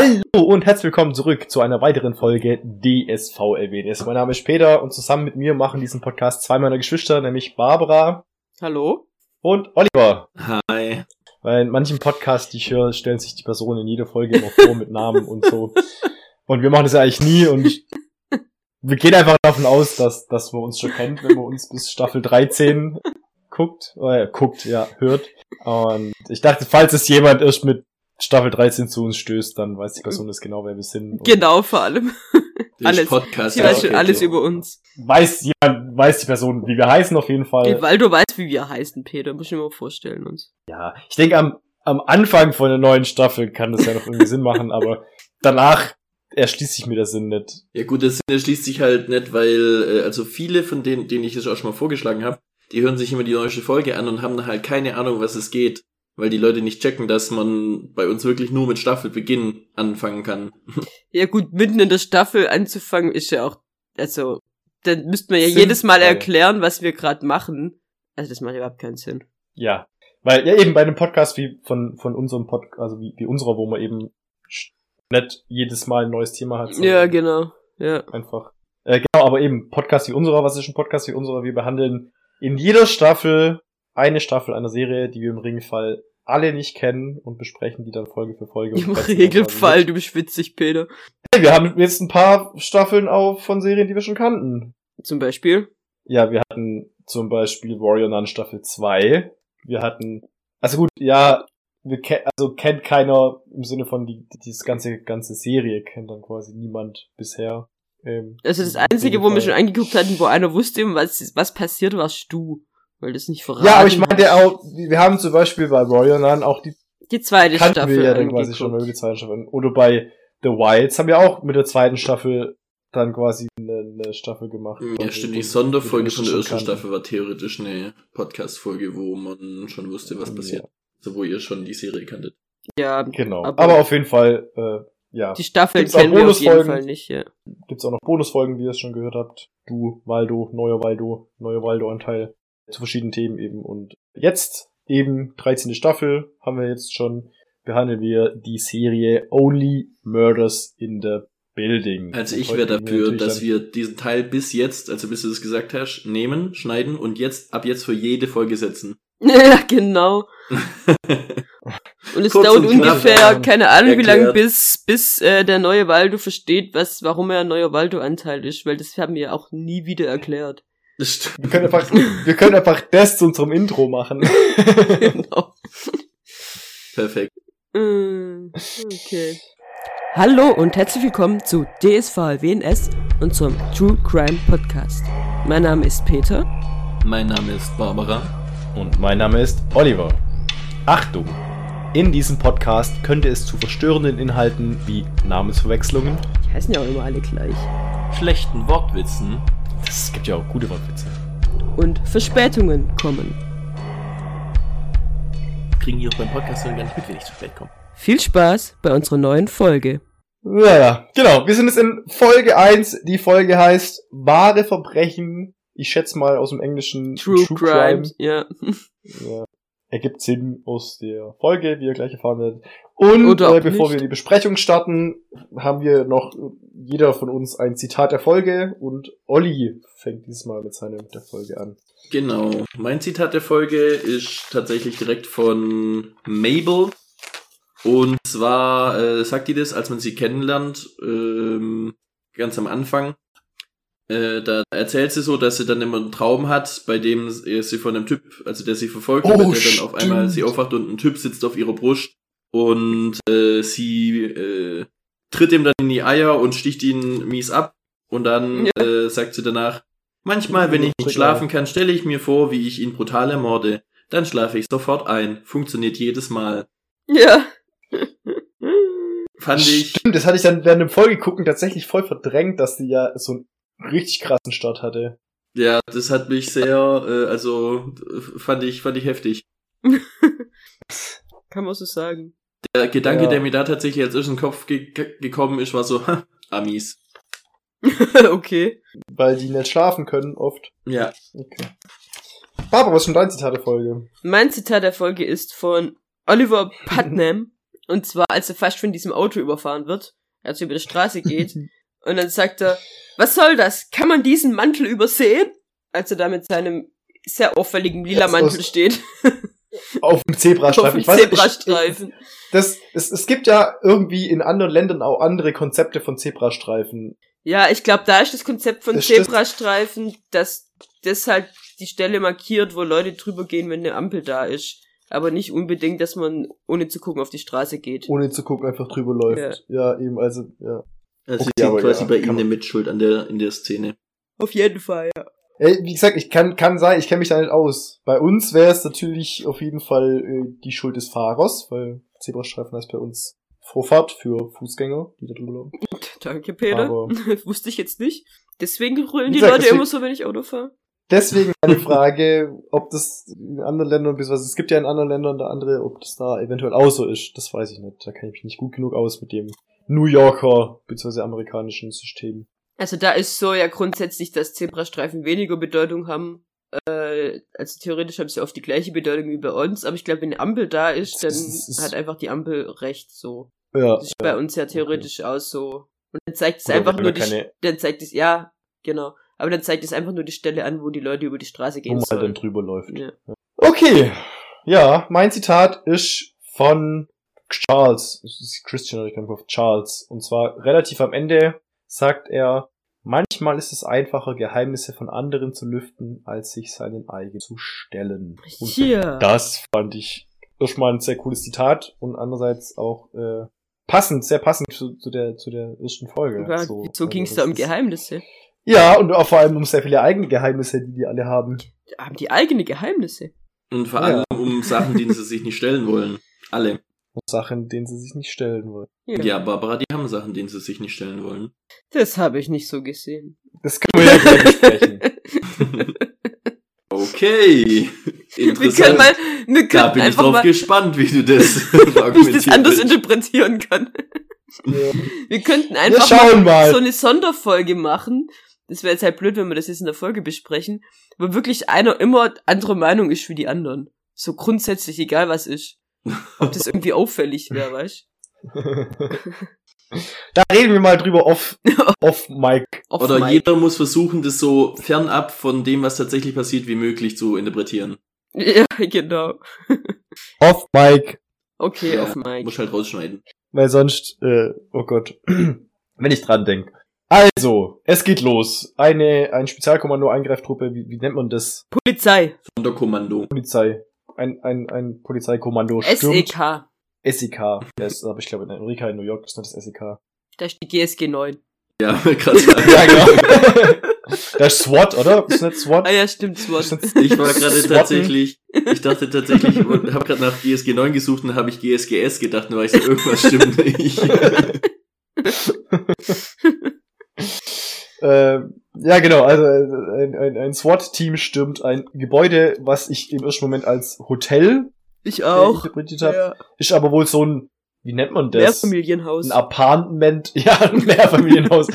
Hallo und herzlich willkommen zurück zu einer weiteren Folge DSV LWDS. Mein Name ist Peter und zusammen mit mir machen diesen Podcast zwei meiner Geschwister, nämlich Barbara Hallo. und Oliver. Hi. Weil in manchen Podcasts, die ich höre, stellen sich die Personen in jeder Folge immer vor mit Namen und so. Und wir machen das ja eigentlich nie und ich, wir gehen einfach davon aus, dass, dass man uns schon kennt, wenn man uns bis Staffel 13 guckt, äh, guckt, ja, hört. Und ich dachte, falls es jemand erst mit Staffel 13 zu uns stößt, dann weiß die Person das genau, wer wir sind. Und Genau, vor allem. Der Alles. Podcast. Sie weiß schon alles okay. über uns. Weiß jemand, weiß die Person, wie wir heißen auf jeden Fall. Weil du weißt, wie wir heißen, Peter. Muss ich mir mal vorstellen uns. Ja, ich denke, am, am Anfang von der neuen Staffel kann das ja noch irgendwie Sinn machen, aber danach erschließt sich mir der Sinn nicht. Ja gut, das Sinn schließt sich halt nicht, weil äh, also viele von denen, denen ich das auch schon mal vorgeschlagen habe, die hören sich immer die neueste Folge an und haben halt keine Ahnung, was es geht, weil die Leute nicht checken, dass man bei uns wirklich nur mit Staffelbeginn anfangen kann. Ja gut, mitten in der Staffel anzufangen ist ja auch, also, dann müsste man ja Sinnvoll. jedes Mal erklären, was wir gerade machen. Also das macht überhaupt keinen Sinn. Ja. Weil, ja, eben bei einem Podcast wie von, von unserem Podcast, also wie, wie unserer, wo man eben nicht jedes Mal ein neues Thema hat. Ja, genau. Ja. Einfach. Äh, genau, aber eben Podcast wie unserer, was ist ein Podcast wie unserer? Wir behandeln in jeder Staffel eine Staffel einer Serie, die wir im Regelfall alle nicht kennen und besprechen die dann Folge für Folge. Im Regelfall, quasi du bist witzig, Peter. Hey, wir haben jetzt ein paar Staffeln auf von Serien, die wir schon kannten. Zum Beispiel. Ja, wir hatten zum Beispiel Warrior Nun Staffel 2. Wir hatten, also gut, ja, wir ke also kennt keiner im Sinne von die, die das ganze, ganze Serie kennt dann quasi niemand bisher. Ähm, Also das Einzige, wo wir schon angeguckt hatten, wo einer wusste, was, was passiert, warst du. Weil das nicht verraten Ja, aber ich hast. meinte auch, wir haben zum Beispiel bei Warrior Nun auch die Die zweite kannten Staffel wir ja dann quasi schon über die zweite Staffel. Oder bei The Wilds haben wir auch mit der zweiten Staffel dann quasi eine, eine Staffel gemacht. Ja, stimmt, die Sonderfolge von der ersten kannten. Staffel war theoretisch eine Podcast-Folge, wo man schon wusste, was passiert. Ja, Also wo ihr schon die Serie kanntet. Ja, genau. Aber- Aber, auf jeden Fall, äh, ja. die Staffel Gibt's kennen wir auf jeden? Fall nicht, ja. Gibt's auch noch Bonusfolgen, wie ihr es schon gehört habt. Du, Waldo, neuer Waldo, neuer Waldo-Anteil zu verschiedenen Themen eben. Und jetzt eben 13. Staffel haben wir jetzt schon, behandeln wir die Serie Only Murders in the Building. Also ich wäre wir dafür, dass wir diesen Teil bis jetzt, also bis du das gesagt hast, nehmen, schneiden und jetzt ab jetzt für jede Folge setzen. Ja, genau. Und es Kurz dauert und knapp, ungefähr, ja. keine Ahnung, wie lange, Erklärt. bis, bis äh, der neue Waldo versteht, was, warum er ein neuer Waldo-Anteil ist, weil das haben wir ja auch nie wieder erklärt. Das stimmt. Wir können einfach, wir können einfach das zu unserem Intro machen. genau. Perfekt. Mm, Okay. Hallo und herzlich willkommen zu DSV WNS, unserem True Crime Podcast. Mein Name ist Peter. Mein Name ist Barbara. Und mein Name ist Oliver. Achtung! In diesem Podcast könnte es zu verstörenden Inhalten wie Namensverwechslungen, Die heißen ja auch immer alle gleich. Schlechten Wortwitzen. Es gibt ja auch gute Wortwitze, Und Verspätungen kommen. Kriegen die auch beim Podcast dann gar nicht mit, wenn ich zu spät komme. Viel Spaß bei unserer neuen Folge. Ja, ja, genau. Wir sind jetzt in Folge 1. Die Folge heißt Wahre Verbrechen. Ich schätze mal aus dem Englischen True, Crime. Ja. Ja. Ergibt Sinn aus der Folge, wie ihr gleich erfahren werdet. Und äh, bevor nicht. wir die Besprechung starten, haben wir noch jeder von uns ein Zitat der Folge und Olli fängt diesmal mit seinem der Folge an. Genau. Mein Zitat der Folge ist tatsächlich direkt von Mabel. Und zwar äh, sagt die das, als man sie kennenlernt, ähm, ganz am Anfang. Äh, da erzählt sie so, dass sie dann immer einen Traum hat, bei dem sie von einem Typ, also der sie verfolgt, Oh, und der dann auf stimmt. einmal sie aufwacht und ein Typ sitzt auf ihrer Brust und äh, sie äh, tritt ihm dann in die Eier und sticht ihn mies ab. Und dann äh, sagt sie danach, manchmal, wenn ich nicht schlafen kann, stelle ich mir vor, wie ich ihn brutal ermorde. Dann schlafe ich sofort ein. Funktioniert jedes Mal. Ja. Fand ich. Stimmt, das hatte ich dann während dem Folge gucken tatsächlich voll verdrängt, dass die ja so einen richtig krassen Start hatte. Ja, das hat mich sehr, äh, also fand ich, fand ich heftig. Kann man so sagen. Der Gedanke, Ja. der mir da tatsächlich erst in den Kopf ge ge gekommen ist, war so, ha, Amis. okay. Weil die nicht schlafen können oft. Ja. Okay. Barbara, was ist denn dein Zitat der Folge? Mein Zitat der Folge ist von Oliver Putnam. Und zwar, als er fast von diesem Auto überfahren wird, als er über die Straße geht. und dann sagt er, was soll das? Kann man diesen Mantel übersehen? Als er da mit seinem sehr auffälligen lila Jetzt Mantel steht. Auf dem Auf Zebrastreifen. dem Ich weiß nicht, ich- Zebrastreifen. Das, es, es gibt ja irgendwie in anderen Ländern auch andere Konzepte von Zebrastreifen. Ja, ich glaube, da ist das Konzept von Das. Zebrastreifen, dass das halt die Stelle markiert, wo Leute drüber gehen, wenn eine Ampel da ist. Aber nicht unbedingt, dass man ohne zu gucken auf die Straße geht. Ohne zu gucken, einfach drüber läuft. Ja, eben, also, ja. Also Okay, ich sehe quasi ja, bei ihm eine Mitschuld an der, in der Szene. Auf jeden Fall, ja. Ey, wie gesagt, ich kann, kann sein, ich kenne mich da nicht aus. Bei uns wäre es natürlich auf jeden Fall äh, die Schuld des Fahrers, weil Zebrastreifen heißt bei uns Vorfahrt für Fußgänger, die da drüber laufen. Danke, Peter. Aber- Wusste ich jetzt nicht. Deswegen grüllen Wie die gesagt, Leute deswegen- immer so, wenn ich Auto fahre. Deswegen eine Frage, ob das in anderen Ländern, beziehungsweise es gibt ja in anderen Ländern da andere, ob das da eventuell auch so ist. Das weiß ich nicht. Da kenne ich mich nicht gut genug aus mit dem New Yorker, beziehungsweise amerikanischen System. Also da ist so ja grundsätzlich, dass Zebrastreifen weniger Bedeutung haben. Äh, also theoretisch haben sie oft die gleiche Bedeutung wie bei uns, aber ich glaube, wenn eine Ampel da ist, dann ist- hat einfach die Ampel recht so. Ja. Das ist bei uns ja theoretisch auch so. Und dann zeigt es einfach nur wir die, keine- dann zeigt es, ja, genau. Aber dann zeigt es einfach nur die Stelle an, wo die Leute über die Straße wo gehen man halt dann sollen. drüber läuft. Ja. Okay. Ja, mein Zitat ist von Charles. Es ist Christian, ich kann auf Charles. Und zwar relativ am Ende sagt er, manchmal ist es einfacher, Geheimnisse von anderen zu lüften, als sich seinen eigenen zu stellen. Und Hier. das fand ich erstmal ein sehr cooles Zitat und andererseits auch äh, passend, sehr passend zu, zu der zu der ersten Folge. Ja, so so ging es also da um Geheimnisse. Ja, und auch vor allem um sehr viele eigene Geheimnisse, die die alle haben. Haben die eigene Geheimnisse? Und vor Ja. allem um Sachen, denen sie sich nicht stellen wollen. Alle. Sachen, denen sie sich nicht stellen wollen. Ja, Barbara, die haben Sachen, denen sie sich nicht stellen wollen. Das habe ich nicht so gesehen. Das können wir ja gleich besprechen. Okay. Wir Interessant. können mal, wir da können bin ich einfach drauf mal, gespannt, wie du das wie ich das anders interpretieren kann. Ja. Wir könnten Wir einfach schauen mal. so eine Sonderfolge machen. Das wäre jetzt halt blöd, wenn wir das jetzt in der Folge besprechen, wo wirklich einer immer andere Meinung ist wie die anderen. So grundsätzlich, egal was ist. Ob das irgendwie auffällig wäre, weißt da reden wir mal drüber off, off Mike. Off Oder mic. jeder muss versuchen, das so fernab von dem, was tatsächlich passiert, wie möglich zu interpretieren. Ja, genau. Off Mike. Okay, Ja, auf Mike. Muss halt rausschneiden. Weil sonst, äh, oh Gott, wenn ich dran denk. Also, es geht los. Eine, ein Spezialkommando, Eingreiftruppe, wie, wie nennt man das? Polizei. Sonderkommando. Polizei. Ein, ein, ein Polizeikommando E stürmt. SEK. SEK. Das aber ich glaube in Amerika, in New York ist nicht das SEK. Da ist die GSG 9. Ja, krass. Ja, genau. das ist SWAT, oder? Ist nicht SWAT? Ah ja, stimmt, Ist SWAT. Ich war gerade tatsächlich, ich dachte tatsächlich, und habe gerade nach GSG 9 gesucht und habe ich GSGS gedacht, nur weil ich so, irgendwas stimmt nicht. Ähm, ja, genau, also äh, ein, ein, ein SWAT-Team stürmt ein Gebäude, was ich im ersten Moment als Hotel Ich äh, auch. interpretiert habe. Ja. Ist aber wohl so ein, wie nennt man das? Mehrfamilienhaus. Ein Apartment, ja, ein Mehrfamilienhaus.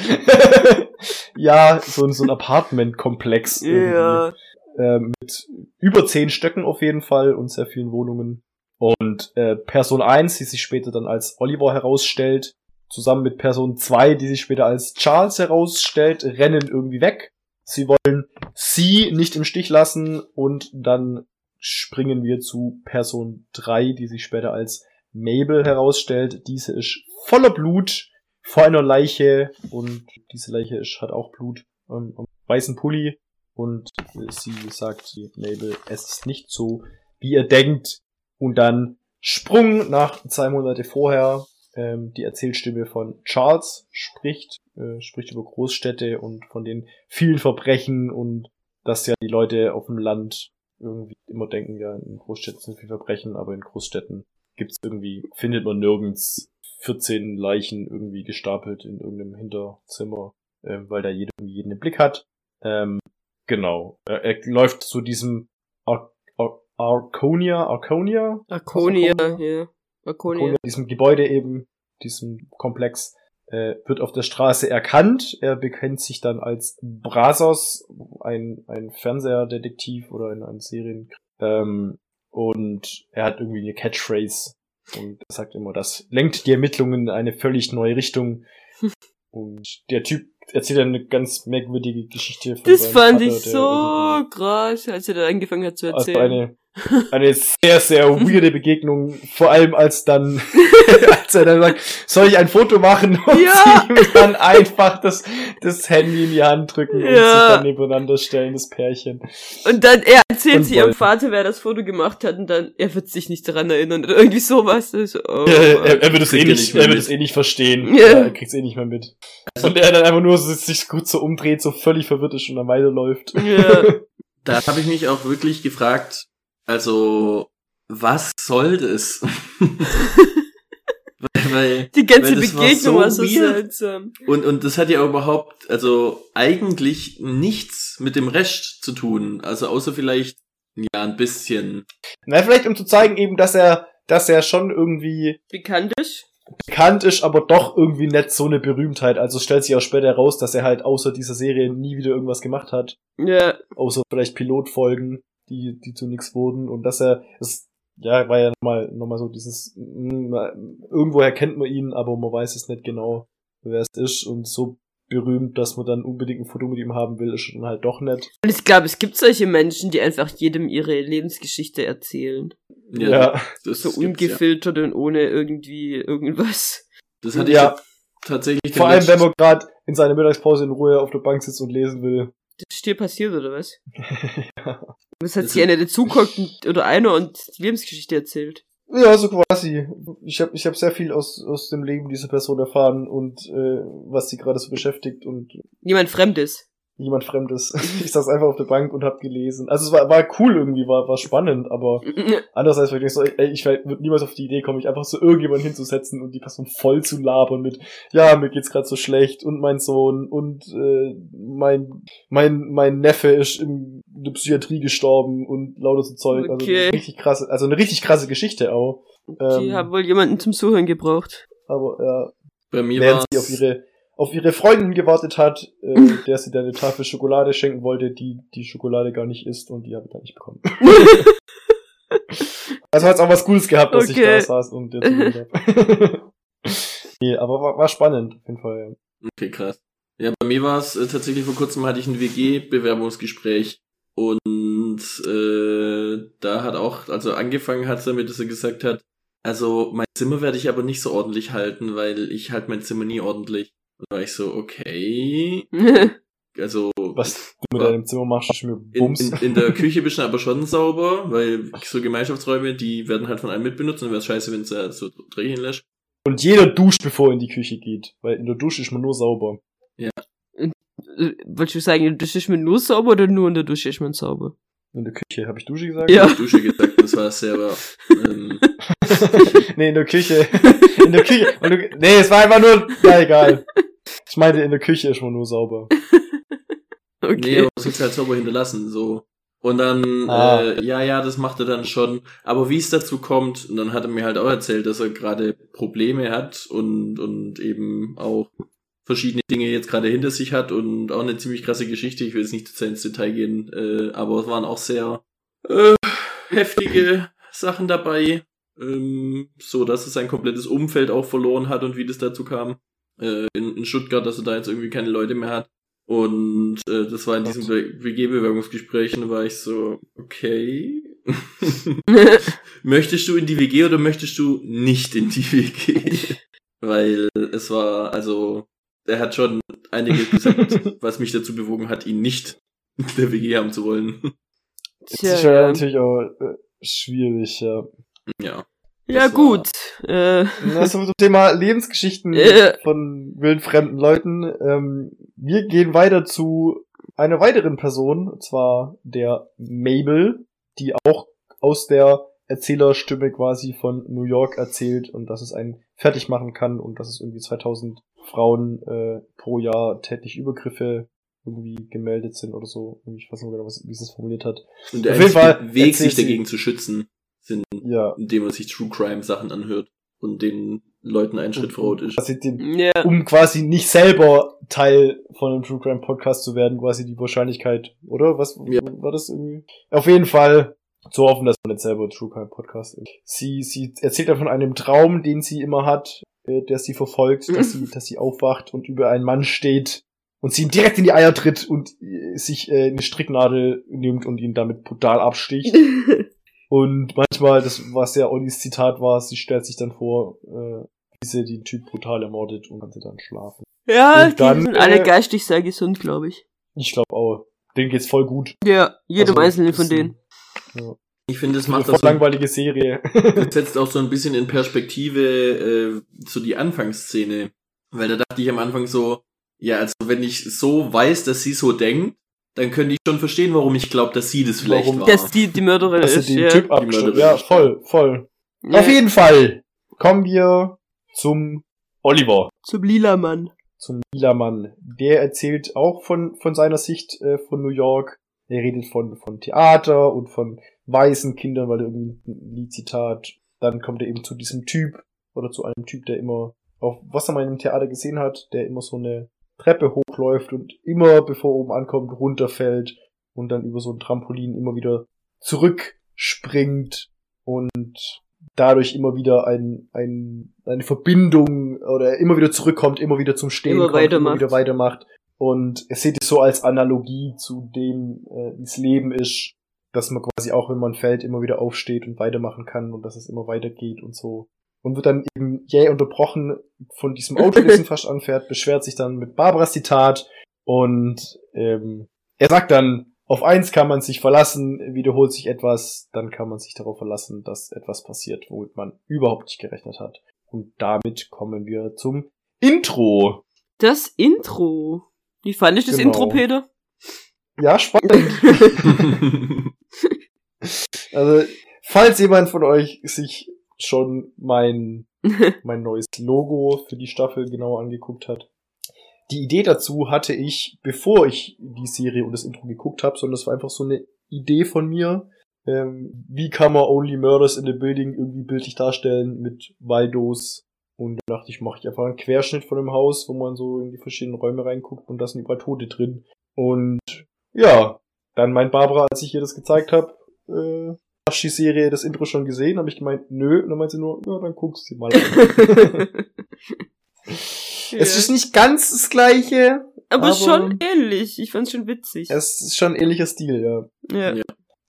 ja, so, ein so ein Apartmentkomplex. Ja. Ähm, mit über zehn Stöcken auf jeden Fall und sehr vielen Wohnungen. Und äh, Person 1, die sich später dann als Oliver herausstellt, zusammen mit Person 2, die sich später als Charles herausstellt, rennen irgendwie weg. Sie wollen sie nicht im Stich lassen und dann springen wir zu Person 3, die sich später als Mabel herausstellt. Diese ist voller Blut vor einer Leiche und diese Leiche ist, hat auch Blut ähm, am weißen Pulli und sie sagt, Mabel, es ist nicht so, wie ihr denkt. Und dann Sprung nach zwei Monate vorher, ähm, die Erzählstimme von Charles spricht, äh, spricht über Großstädte und von den vielen Verbrechen und dass ja die Leute auf dem Land irgendwie immer denken, ja, in Großstädten sind viele Verbrechen, aber in Großstädten gibt's irgendwie, findet man nirgends 14 Leichen irgendwie gestapelt in irgendeinem Hinterzimmer, ähm, weil da jeder irgendwie jeden im Blick hat. Ähm, genau. Er, er läuft zu diesem Ar Ar Arconia, Arconia? Arconia, Arconia? ja. Arconia. Arconia, diesem Gebäude eben, diesem Komplex, äh, wird auf der Straße erkannt. Er bekennt sich dann als Brazos, ein, ein Fernsehdetektiv oder ein, ein Serien. Ähm, und er hat irgendwie eine Catchphrase, Und er sagt immer, das lenkt die Ermittlungen in eine völlig neue Richtung. Und der Typ erzählt eine ganz merkwürdige Geschichte von Das fand Vater, ich so krass, als er da angefangen hat zu also erzählen. eine, eine sehr, sehr weirde Begegnung, vor allem als dann, als er dann sagt, soll ich ein Foto machen und Ja. sie ihm dann einfach das, das Handy in die Hand drücken und Ja. sich dann nebeneinander stellen, das Pärchen. Und dann, er erzählt Und sie ihrem. Vater, wer das Foto gemacht hat, und dann, er wird sich nicht daran erinnern, oder irgendwie sowas. So, oh, er, er, er wird es eh Kriegt nicht, er wird es eh nicht verstehen. Ja. Ja. er kriegt's eh nicht mehr mit. Und er dann einfach nur so, sich gut so umdreht, so völlig verwirrt ist und dann weiterläuft. ja. Da habe ich mich auch wirklich gefragt, also, was soll das? weil, weil, Die ganze Weil das war Begegnung so war so, seltsam. und, und das hat ja überhaupt, also eigentlich nichts mit dem Rest zu tun. Also außer vielleicht, ja, ein bisschen. Na, vielleicht um zu zeigen eben, dass er, dass er schon irgendwie Bekannt ist. bekannt ist, aber doch irgendwie nicht so eine Berühmtheit. Also es stellt sich auch später heraus, dass er halt außer dieser Serie nie wieder irgendwas gemacht hat. Ja. Außer vielleicht Pilotfolgen, die, die zu nichts wurden. Und dass er, das, ja, war ja nochmal, noch mal so dieses, mm, irgendwoher kennt man ihn, aber man weiß es nicht genau, wer es ist. Und so berühmt, dass man dann unbedingt ein Foto mit ihm haben will, ist dann halt doch nicht. Und ich glaube, es gibt solche Menschen, die einfach jedem ihre Lebensgeschichte erzählen. Ja, das So gibt's ja. ungefiltert und ohne irgendwie irgendwas. Das hatte Ja. ich tatsächlich. vor allem, letzt- wenn man gerade in seiner Mittagspause in Ruhe auf der Bank sitzt und lesen will. Das ist dir passiert, oder was? Was hat Das sie einer dazugeguckt und- oder einer und die Lebensgeschichte erzählt? Ja, so quasi. Ich habe ich hab sehr viel aus, aus dem Leben dieser Person erfahren und äh, was sie gerade so beschäftigt und Niemand Fremdes. Jemand Fremdes. Ich saß einfach auf der Bank und hab gelesen. Also es war, war cool irgendwie, war, war spannend, aber andererseits war ich so, ey, ich würde niemals auf die Idee kommen, mich einfach so irgendjemand hinzusetzen und die Person voll zu labern mit, ja, mir geht's gerade so schlecht und mein Sohn und äh, mein, mein, mein Neffe ist in der Psychiatrie gestorben und lauter so Zeug. Also Okay. eine richtig krasse, also eine richtig krasse Geschichte auch. Die Ähm, haben wohl jemanden zum Zuhören gebraucht. aber ja, bei mir war sie auf ihre auf ihre Freundin gewartet hat, äh, der sie dann eine Tafel Schokolade schenken wollte, die die Schokolade gar nicht isst und die habe ich dann nicht bekommen. Also hat's auch was Gutes gehabt, dass ich Okay. da saß und jetzt habe. nee, aber war, war spannend, auf jeden Fall. Okay, krass. Ja, bei mir war es äh, tatsächlich vor kurzem hatte ich ein WG-Bewerbungsgespräch und äh, da hat auch, also angefangen hat damit, dass er gesagt hat, also mein Zimmer werde ich aber nicht so ordentlich halten, weil ich halt mein Zimmer nie ordentlich. Und da war ich so, okay, also Was du mit Ja. deinem Zimmer machst, ist mir in, Bums. in, in der Küche bist du aber schon sauber, weil so Gemeinschaftsräume, die werden halt von einem mitbenutzt und wäre scheiße, wenn du so drehen lässt. und jeder duscht, bevor er in die Küche geht, weil in der Dusche ist man nur sauber. Äh, Wolltest du sagen, in der Dusche ist man nur sauber oder nur in der Dusche ist man sauber? In der Küche, habe ich Dusche gesagt? Ja. Dusche gesagt, das war sehr, ähm, nee, in der Küche. In der Küche. Und du, nee, es war einfach nur, ja, egal. Ich meinte, in der Küche ist man nur sauber. Nee, Okay. aber es ist halt sauber hinterlassen, so. Und dann, Ah. äh, ja, ja, das macht er dann schon. Aber wie es dazu kommt, und dann hat er mir halt auch erzählt, dass er gerade Probleme hat und, und eben auch verschiedene Dinge jetzt gerade hinter sich hat und auch eine ziemlich krasse Geschichte. Ich will jetzt nicht zu sehr ins Detail gehen, äh, aber es waren auch sehr äh, heftige Sachen dabei. Ähm, so, dass er sein komplettes Umfeld auch verloren hat und wie das dazu kam. Äh, in, in Stuttgart, dass er da jetzt irgendwie keine Leute mehr hat. Und äh, das war in diesem WG-Bewerbungsgespräch und da war ich so, okay. möchtest du in die WG oder möchtest du nicht in die WG? Weil es war, also, er hat schon einiges gesagt, was mich dazu bewogen hat, ihn nicht in der WG haben zu wollen. Das Tja, ist ja ja. natürlich auch äh, schwierig, ja. Ja. Ja, Das war- gut. Äh, Das ist zum Thema Lebensgeschichten Äh. von wildfremden Leuten. Ähm, wir gehen weiter zu einer weiteren Person, und zwar der Mabel, die auch aus der Erzählerstimme quasi von New York erzählt und dass es einen fertig machen kann und dass es irgendwie 2000 Frauen äh, pro Jahr tätlich Übergriffe irgendwie gemeldet sind oder so. Ich weiß nicht genau, was, wie sie es formuliert hat. Und der Auf jeden einzige Fall Weg, sich sie- dagegen zu schützen, sind, Ja. indem man sich True Crime Sachen anhört und den Leuten einen Schritt voraus ist. Quasi den, ja. um quasi nicht selber Teil von einem True Crime Podcast zu werden, quasi die Wahrscheinlichkeit, oder? Was Ja. war das irgendwie? Auf jeden Fall zu hoffen, dass man nicht selber True Crime Podcast ist. Sie, sie erzählt dann von einem Traum, den sie immer hat, äh, der sie verfolgt, dass sie, dass sie aufwacht und über einen Mann steht und sie ihm direkt in die Eier tritt und äh, sich äh, eine Stricknadel nimmt und ihn damit brutal absticht. Und manchmal, das was ja Ollis Zitat war, sie stellt sich dann vor, äh, wie sie den Typ brutal ermordet und kann sie dann schlafen. ja, Und die dann, sind alle äh, geistig sehr gesund, glaube ich. Ich glaube auch, denen geht's voll gut. Ja, jedem Also, einzelnen von denen. Ja. Ich finde, es Eine macht voll das so, langweilige Serie. das setzt auch so ein bisschen in Perspektive äh, so die Anfangsszene. Weil da dachte ich am Anfang so, ja, also wenn ich so weiß, dass sie so denkt, dann könnte ich schon verstehen, warum ich glaube, dass sie das vielleicht Warum- war. Dass die, die Mörderin Dass ist, sie den ja. Typ. Mörderin Ja, voll, voll. ja. Auf jeden Fall kommen wir zum Oliver. Zum lila Mann. zum lila Mann. Der erzählt auch von, von seiner Sicht äh, von New York. Er redet von, von Theater und von weißen Kindern, weil er irgendwie ein Liedzitat. Dann kommt er eben zu diesem Typ oder zu einem Typ, der immer auf was er mal im Theater gesehen hat, der immer so eine Treppe hochläuft und immer, bevor er oben ankommt, runterfällt und dann über so ein Trampolin immer wieder zurückspringt und dadurch immer wieder ein, ein, eine Verbindung oder immer wieder zurückkommt, immer wieder zum Stehen Immer kommt, immer weitermacht. wieder weitermacht. Und er sieht es so als Analogie zu dem, äh, wie es Leben ist, dass man quasi auch, wenn man fällt, immer wieder aufsteht und weitermachen kann und dass es immer weitergeht und so. Und wird dann eben jäh unterbrochen von diesem Auto, das ihn fast anfährt, beschwert sich dann mit Barbaras Zitat und ähm, er sagt dann, auf eins kann man sich verlassen, wiederholt sich etwas, dann kann man sich darauf verlassen, dass etwas passiert, womit man überhaupt nicht gerechnet hat. Und damit kommen wir zum Intro. Das Intro. Wie fand ich das Genau. Intro, Peter? Ja, spannend. Also, falls jemand von euch sich schon mein, mein neues Logo für die Staffel genauer angeguckt hat. Die Idee dazu hatte ich, bevor ich die Serie und das Intro geguckt habe, sondern das war einfach so eine Idee von mir. Ähm, wie kann man Only Murders in the Building irgendwie bildlich darstellen mit Waldos? Und da dachte ich, mache ich einfach einen Querschnitt von dem Haus, wo man so in die verschiedenen Räume reinguckt und da sind überall Tote drin. Und ja, dann meint Barbara, als ich ihr das gezeigt habe, äh, hast du die Serie, das Intro schon gesehen? Habe ich gemeint, nö. Und dann meint sie nur, ja, dann guckst du sie mal an. Es ist nicht ganz das gleiche. aber, aber- schon ähnlich. Ich fand's schon witzig. Es ist schon ein ähnlicher Stil, ja. ja. Ja.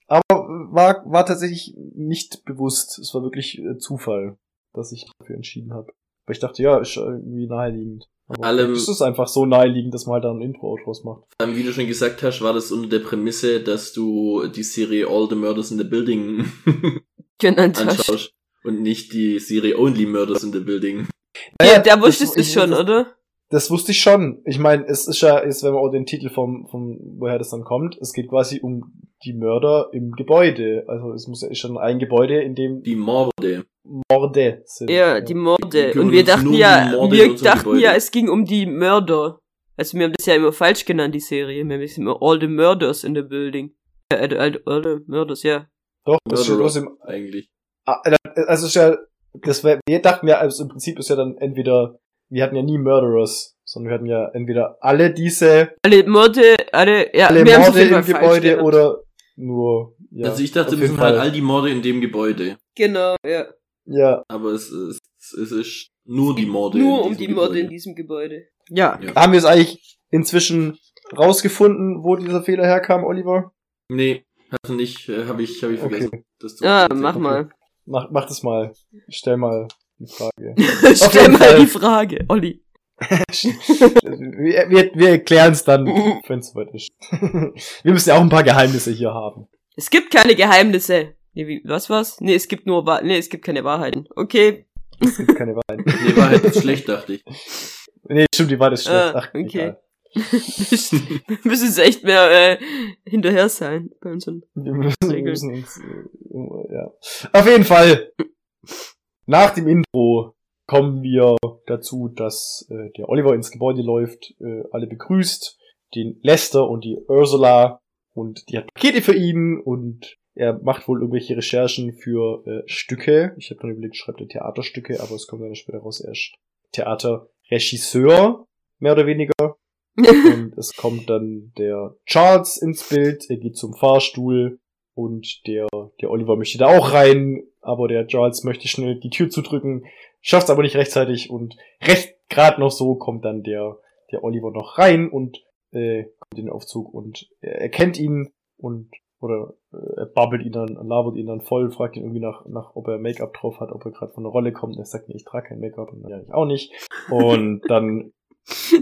Aber war, war tatsächlich nicht bewusst. Es war wirklich äh, Zufall, dass ich dafür entschieden habe. Weil ich dachte, ja, ist irgendwie naheliegend. Aber Allem- es ist einfach so naheliegend, dass man halt da ein Intro draus macht. Wie du schon gesagt hast, war das unter der Prämisse, dass du die Serie All the Murders in the Building Genannt hast. anschaust und nicht die Serie Only Murders in the Building. Ja, der wusste das- es ich- schon, oder? Das wusste ich schon. Ich meine, es ist ja, ist, wenn man auch den Titel vom, vom, woher das dann kommt, es geht quasi um die Mörder im Gebäude. Also es muss ja ist schon ein Gebäude, in dem Die Morde. Morde sind. Ja, die Morde. Kümmern Und wir dachten ja, wir dachten Gebäude. ja, es ging um die Mörder. Also wir haben das ja immer falsch genannt, die Serie. Wir haben es immer All the Murders in the Building. Ja, all, the Murders, ja. Doch, das Murderer bloß im, eigentlich. ah, also es ist ja, das wär, wir dachten ja, also im Prinzip ist ja dann entweder, wir hatten ja nie Murderers, sondern wir hatten ja entweder alle diese, Alle Morde, alle, ja, alle wir Morde im Gebäude oder nur, ja. also ich dachte, das jeden sind halt all die Morde in dem Gebäude. Genau, ja. Ja, Aber es ist, es ist nur die Morde. Nur in um die Morde in Gebäude. diesem Gebäude. Ja. Ja. haben wir es eigentlich inzwischen rausgefunden, wo dieser Fehler herkam, Oliver? Nee, hast du nicht, äh, habe ich, hab ich vergessen. Okay. Das zu Ah, mach mal. Mach, mach das mal. Stell mal die Frage. Stell mal Fall. die Frage, Olli. wir wir, wir erklären es dann, wenn es soweit ist. wir müssen ja auch ein paar Geheimnisse hier haben. Es gibt keine Geheimnisse. Nee, wie, was was? Nee, es gibt nur Wahr nee, es gibt keine Wahrheiten. Okay. Es gibt keine Wahrheit. Nee, war halt schlecht, dachte ich. Nee, stimmt, die Wahrheit ist schlecht. Ah, Ach, okay. egal. wir müssen jetzt echt mehr äh, hinterher sein bei unseren. Wir müssen, wir Regeln. müssen uns, äh, ja. Auf jeden Fall. Nach dem Intro kommen wir dazu, dass äh, der Oliver ins Gebäude läuft, äh, alle begrüßt, den Lester und die Ursula und die hat Pakete für ihn und er macht wohl irgendwelche Recherchen für äh, Stücke. Ich habe dann überlegt, schreibt er Theaterstücke, aber es kommt dann später raus, er ist Theaterregisseur, mehr oder weniger. Und es kommt dann der Charles ins Bild, er geht zum Fahrstuhl und der, der Oliver möchte da auch rein, aber der Charles möchte schnell die Tür zudrücken, schafft's aber nicht rechtzeitig und recht gerade noch so kommt dann der, der Oliver noch rein und äh, kommt in den Aufzug und er erkennt ihn und oder äh, er babbelt ihn dann, labert ihn dann voll, fragt ihn irgendwie nach, nach ob er Make-up drauf hat, ob er gerade von der Rolle kommt. Er sagt, nee, ich trage kein Make-up und ja, ich auch nicht. Und dann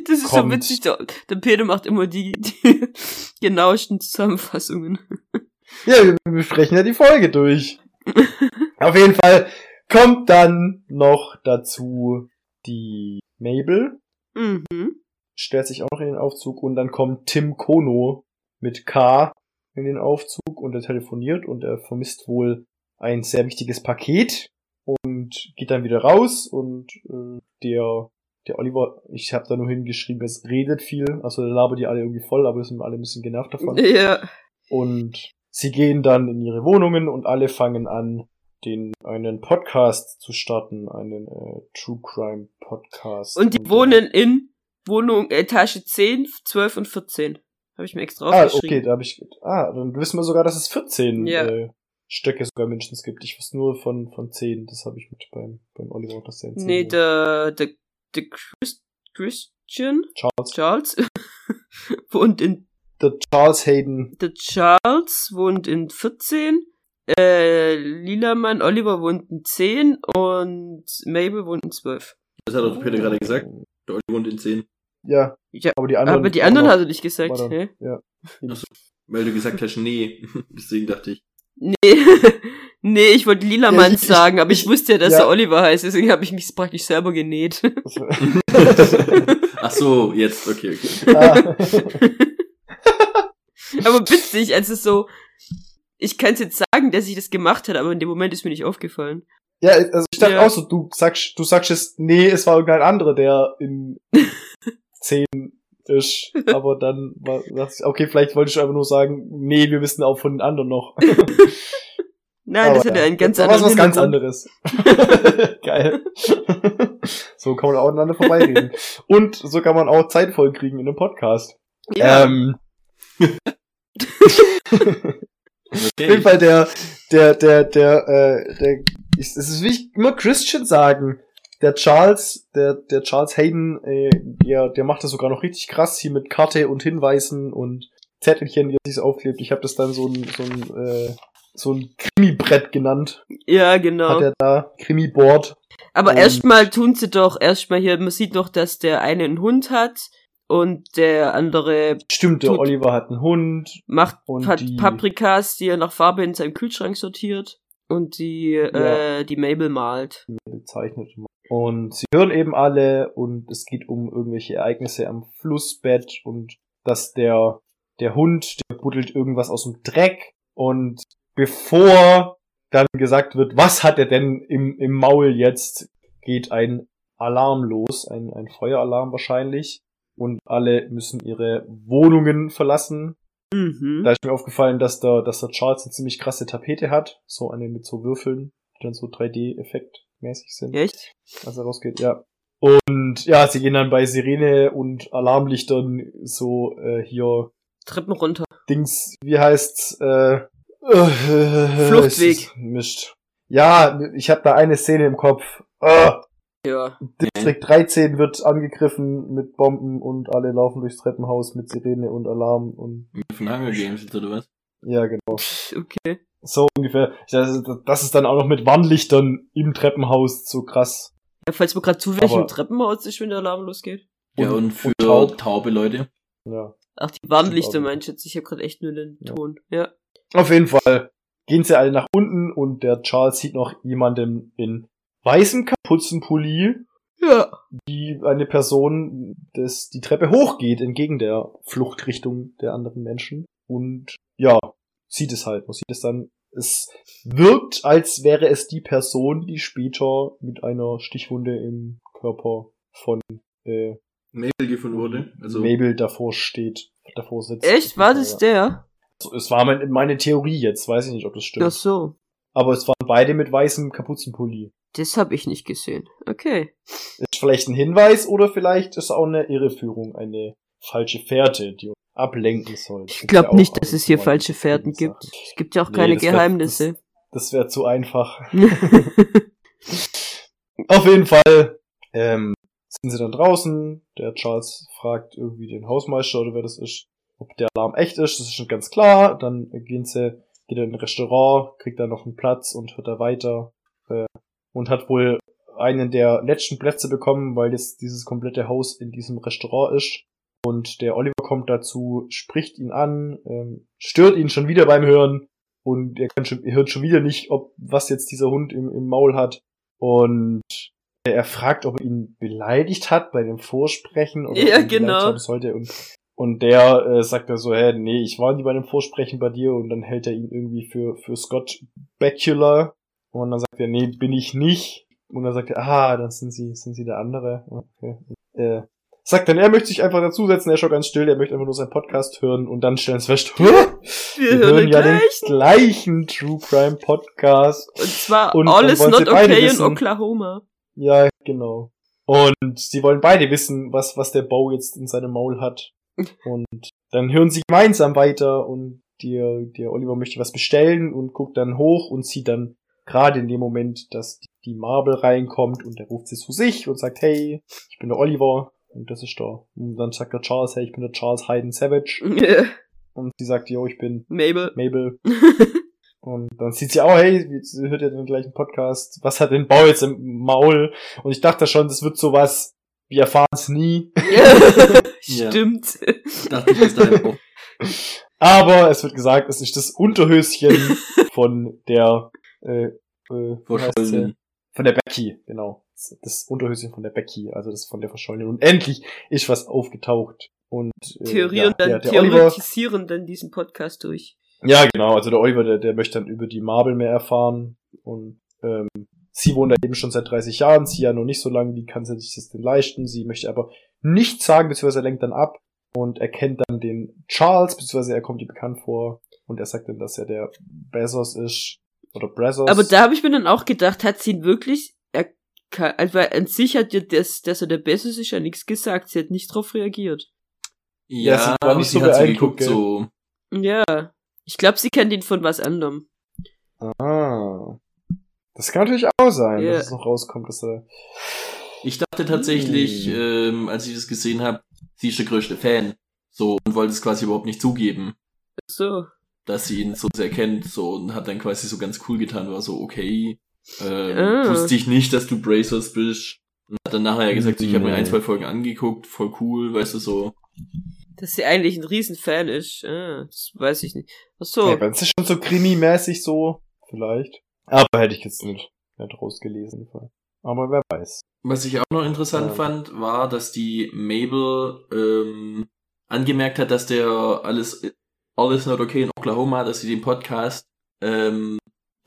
Das ist Kommt. so witzig, der, der Peter macht immer die, die genauesten Zusammenfassungen. Ja, wir besprechen ja die Folge durch. Auf jeden Fall kommt dann noch dazu die Mabel, Mhm. stellt sich auch noch in den Aufzug und dann kommt Tim Kono mit K in den Aufzug und er telefoniert und er vermisst wohl ein sehr wichtiges Paket und geht dann wieder raus und äh, der der Oliver, ich habe da nur hingeschrieben, es redet viel, also labert die alle irgendwie voll, aber wir sind alle ein bisschen genervt davon. Ja. Und sie gehen dann in ihre Wohnungen und alle fangen an, den einen Podcast zu starten, einen äh, True Crime Podcast. Und die äh, wohnen in Wohnung Etage 10, 12 und 14. Habe ich mir extra Ah, aufgeschrieben. okay, da habe ich. Ah, dann wissen wir sogar, dass es 14 Ja. äh, Stöcke sogar mindestens gibt. Ich wusste nur von, von 10. Das habe ich mit beim, beim Oliver das ja. Nee, der, der, der Chris, Christian Charles. Charles wohnt in, Der Charles Hayden. der Charles wohnt in 14, äh, Lilamann Oliver wohnt in 10 und Mabel wohnt in 12. Das hat auch Peter gerade gesagt. Der Olli wohnt in 10. Ja, Ja, aber die anderen. aber die anderen hat er nicht gesagt, dann- ne? Ja. Weil du gesagt hast, nee. Deswegen dachte ich. Nee, nee, ich wollte Lilamann Ja, ich- sagen, aber ich, ich- wusste ja, dass ja. er Oliver heißt, deswegen habe ich mich praktisch selber genäht. Ach so, jetzt, okay, okay. ah. aber witzig, also so, ich kann es jetzt sagen, dass ich das gemacht hat, aber in dem Moment ist mir nicht aufgefallen. Ja, also ich dachte Ja. auch so, du sagst, du sagst es, nee, es war irgendein anderer, der in 10 ist. Aber dann war, dachte ich, okay, vielleicht wollte ich einfach nur sagen, nee, wir wissen auch von den anderen noch. Nein, Aber das hat ja einen ganz anderen was ganz anderes. Geil. so kann man auch aneinander vorbeireden. Und so kann man auch Zeit voll kriegen in einem Podcast. Ja, Ähm. Auf jeden Fall der, der, der, der, äh, der, ich, es ist wie ich immer Christian sagen. Der Charles, der, der Charles Hayden, äh, der, der macht das sogar noch richtig krass hier mit Karte und Hinweisen und Zettelchen, die er sich aufklebt. Ich habe das dann so ein, so ein, äh, so ein Krimi-Brett genannt. ja, genau. Hat er da. Krimi-Board. Aber erstmal tun sie doch, erstmal hier, man sieht noch, dass der eine einen Hund hat und der andere Stimmt, der Tut- Oliver hat einen Hund. macht hat die- Paprikas, die er nach Farbe in seinem Kühlschrank sortiert und die äh, die Mabel malt. bezeichnet. Und sie hören eben alle und es geht um irgendwelche Ereignisse am Flussbett und dass der, der Hund, der buddelt irgendwas aus dem Dreck und bevor dann gesagt wird, was hat er denn im, im Maul jetzt, geht ein Alarm los, ein, ein Feueralarm wahrscheinlich und alle müssen ihre Wohnungen verlassen. Mhm. Da ist mir aufgefallen, dass der, dass der Charles eine ziemlich krasse Tapete hat, so eine mit so Würfeln, die dann so 3D-Effekt mäßig sind Echt? als er rausgeht, ja. Und ja, sie gehen dann bei Sirene und Alarmlichtern so äh, hier Treppen runter. Dings, wie heißt's? Äh, äh, Fluchtweg. Mist. Ja, ich habe da eine Szene im Kopf. Ah, Ja. Distrikt 13 wird angegriffen mit Bomben und alle laufen durchs Treppenhaus mit Sirene und Alarm und Von Hunger Games oder was? ja, genau. Okay. So ungefähr. Das, ist dann auch noch mit Warnlichtern im Treppenhaus so krass. Ja, falls man gerade zufällig Aber- im Treppenhaus ist, wenn der Alarm losgeht. Ja, Und- und für und taub. taube Leute. Ja. Ach, die Warnlichter du jetzt? Ich habe gerade echt nur den Ja. Ton. Ja. Auf jeden Fall gehen sie alle nach unten und der Charles sieht noch jemanden in weißem Kapuzenpulli, Ja. die eine Person das die Treppe hochgeht entgegen der Fluchtrichtung der anderen Menschen und ja, sieht es halt, man sieht es dann es wirkt, als wäre es die Person, die später mit einer Stichwunde im Körper von äh, Mabel gefunden wurde. Also, Mabel davor steht, davor sitzt. Echt? War das der? So, Es war mein, meine Theorie jetzt, weiß ich nicht, ob das stimmt. Ach so. Aber es waren beide mit weißem Kapuzenpulli. Das habe ich nicht gesehen. Okay. Ist vielleicht ein Hinweis oder vielleicht ist auch eine Irreführung, eine falsche Fährte. Die ablenken soll. Ich glaube nicht, dass es hier falsche Fährten gibt. Es gibt ja auch keine Nee, das wär- Geheimnisse. Das wäre zu einfach. Auf jeden Fall ähm, sind sie dann draußen. Der Charles fragt irgendwie den Hausmeister oder wer das ist, ob der Alarm echt ist. Das ist schon ganz klar. Dann gehen sie, geht er in ein Restaurant, kriegt da noch einen Platz und hört da weiter. Äh, und hat wohl einen der letzten Plätze bekommen, weil jetzt dieses komplette Haus in diesem Restaurant ist. Und der Oliver kommt dazu, spricht ihn an, ähm, stört ihn schon wieder beim Hören und er, kann schon, er hört schon wieder nicht, ob was jetzt dieser Hund im, im Maul hat. Und er fragt, ob er ihn beleidigt hat bei dem Vorsprechen oder Ja, genau. sollte. Und, und der äh, sagt dann so, hä, nee, ich war nie bei dem Vorsprechen bei dir und dann hält er ihn irgendwie für, für Scott Bakula. Und dann sagt er, nee, bin ich nicht. Und dann sagt er, ah, dann sind sie, sind sie der andere. Okay. Äh, sagt dann, er möchte sich einfach dazusetzen, er ist schon ganz still, er möchte einfach nur seinen Podcast hören und dann stellen sie fest, "Hä? Wir hören ja gleich. den gleichen True Crime Podcast. Und zwar Und All is not okay in wissen- Oklahoma. Ja, genau. Und sie wollen beide wissen, was, was der Bo jetzt in seinem Maul hat. Und dann hören sie gemeinsam weiter und der, der Oliver möchte was bestellen und guckt dann hoch und sieht dann gerade in dem Moment, dass die- Marble reinkommt und er ruft sie zu sich und sagt, hey, ich bin der Oliver und das ist der. Und dann sagt der Charles, hey, ich bin der Charles Hayden Savage. Und sie sagt, yo, ich bin Mabel. Mabel. Und dann sieht sie auch, hey, sie hört ja den gleichen Podcast. Was hat den Bau jetzt im Maul? Und ich dachte schon, das wird sowas, wir erfahren es nie. Stimmt. Dachte ich bis dahin auch. Aber es wird gesagt, es ist das Unterhöschen von der, äh, äh? Verschollen. Von der Becky, genau. Das- Unterhöschen von der Becky, also das von der Verschollenen. Und endlich ist was aufgetaucht. Und äh, Theorieren ja, dann, der, der Oliver, theoretisieren dann diesen Podcast durch. Ja, genau. Also der Oliver, der, der möchte dann über die Marble mehr erfahren. Und ähm, sie wohnt da eben schon seit 30 Jahren, sie ja noch nicht so lange. Wie kann sie sich das denn leisten? Sie möchte aber nichts sagen, beziehungsweise er lenkt dann ab und erkennt dann den Charles, beziehungsweise er kommt ihr bekannt vor und er sagt dann, dass er der Bezos ist. Oder Brazos. Aber da habe ich mir dann auch gedacht, hat sie ihn wirklich erkannt, also weil an sich hat ihr das, dass er der Beste ist, ja nichts gesagt. Sie hat nicht drauf reagiert. Ja, sie Ja, war aber nicht sie so hat so geguckt, so, Ja. Ich glaube, sie kennt ihn von was anderem. Ah. Das kann natürlich auch sein, Ja. dass es noch rauskommt, dass er. Ich dachte tatsächlich, Hm. ähm, als ich das gesehen habe, sie ist der größte Fan. So, und wollte es quasi überhaupt nicht zugeben, So. Dass sie ihn so sehr kennt. So, und hat dann quasi so ganz cool getan, war so, okay, ähm, Ah. wusste ich nicht, dass du Brazos bist. Und hat dann nachher gesagt, so, ich habe mir ein, zwei Folgen angeguckt, voll cool, weißt du, so. Dass sie eigentlich ein Riesenfan ist. Ah, das weiß ich nicht. Ach so. Ja, wenn es schon so krimi-mäßig so, vielleicht. Aber hätte ich jetzt nicht, nicht rausgelesen. Aber wer weiß. Was ich auch noch interessant Ja. fand, war, dass die Mabel ähm, angemerkt hat, dass der alles All is not okay in Oklahoma, dass sie den Podcast, ähm,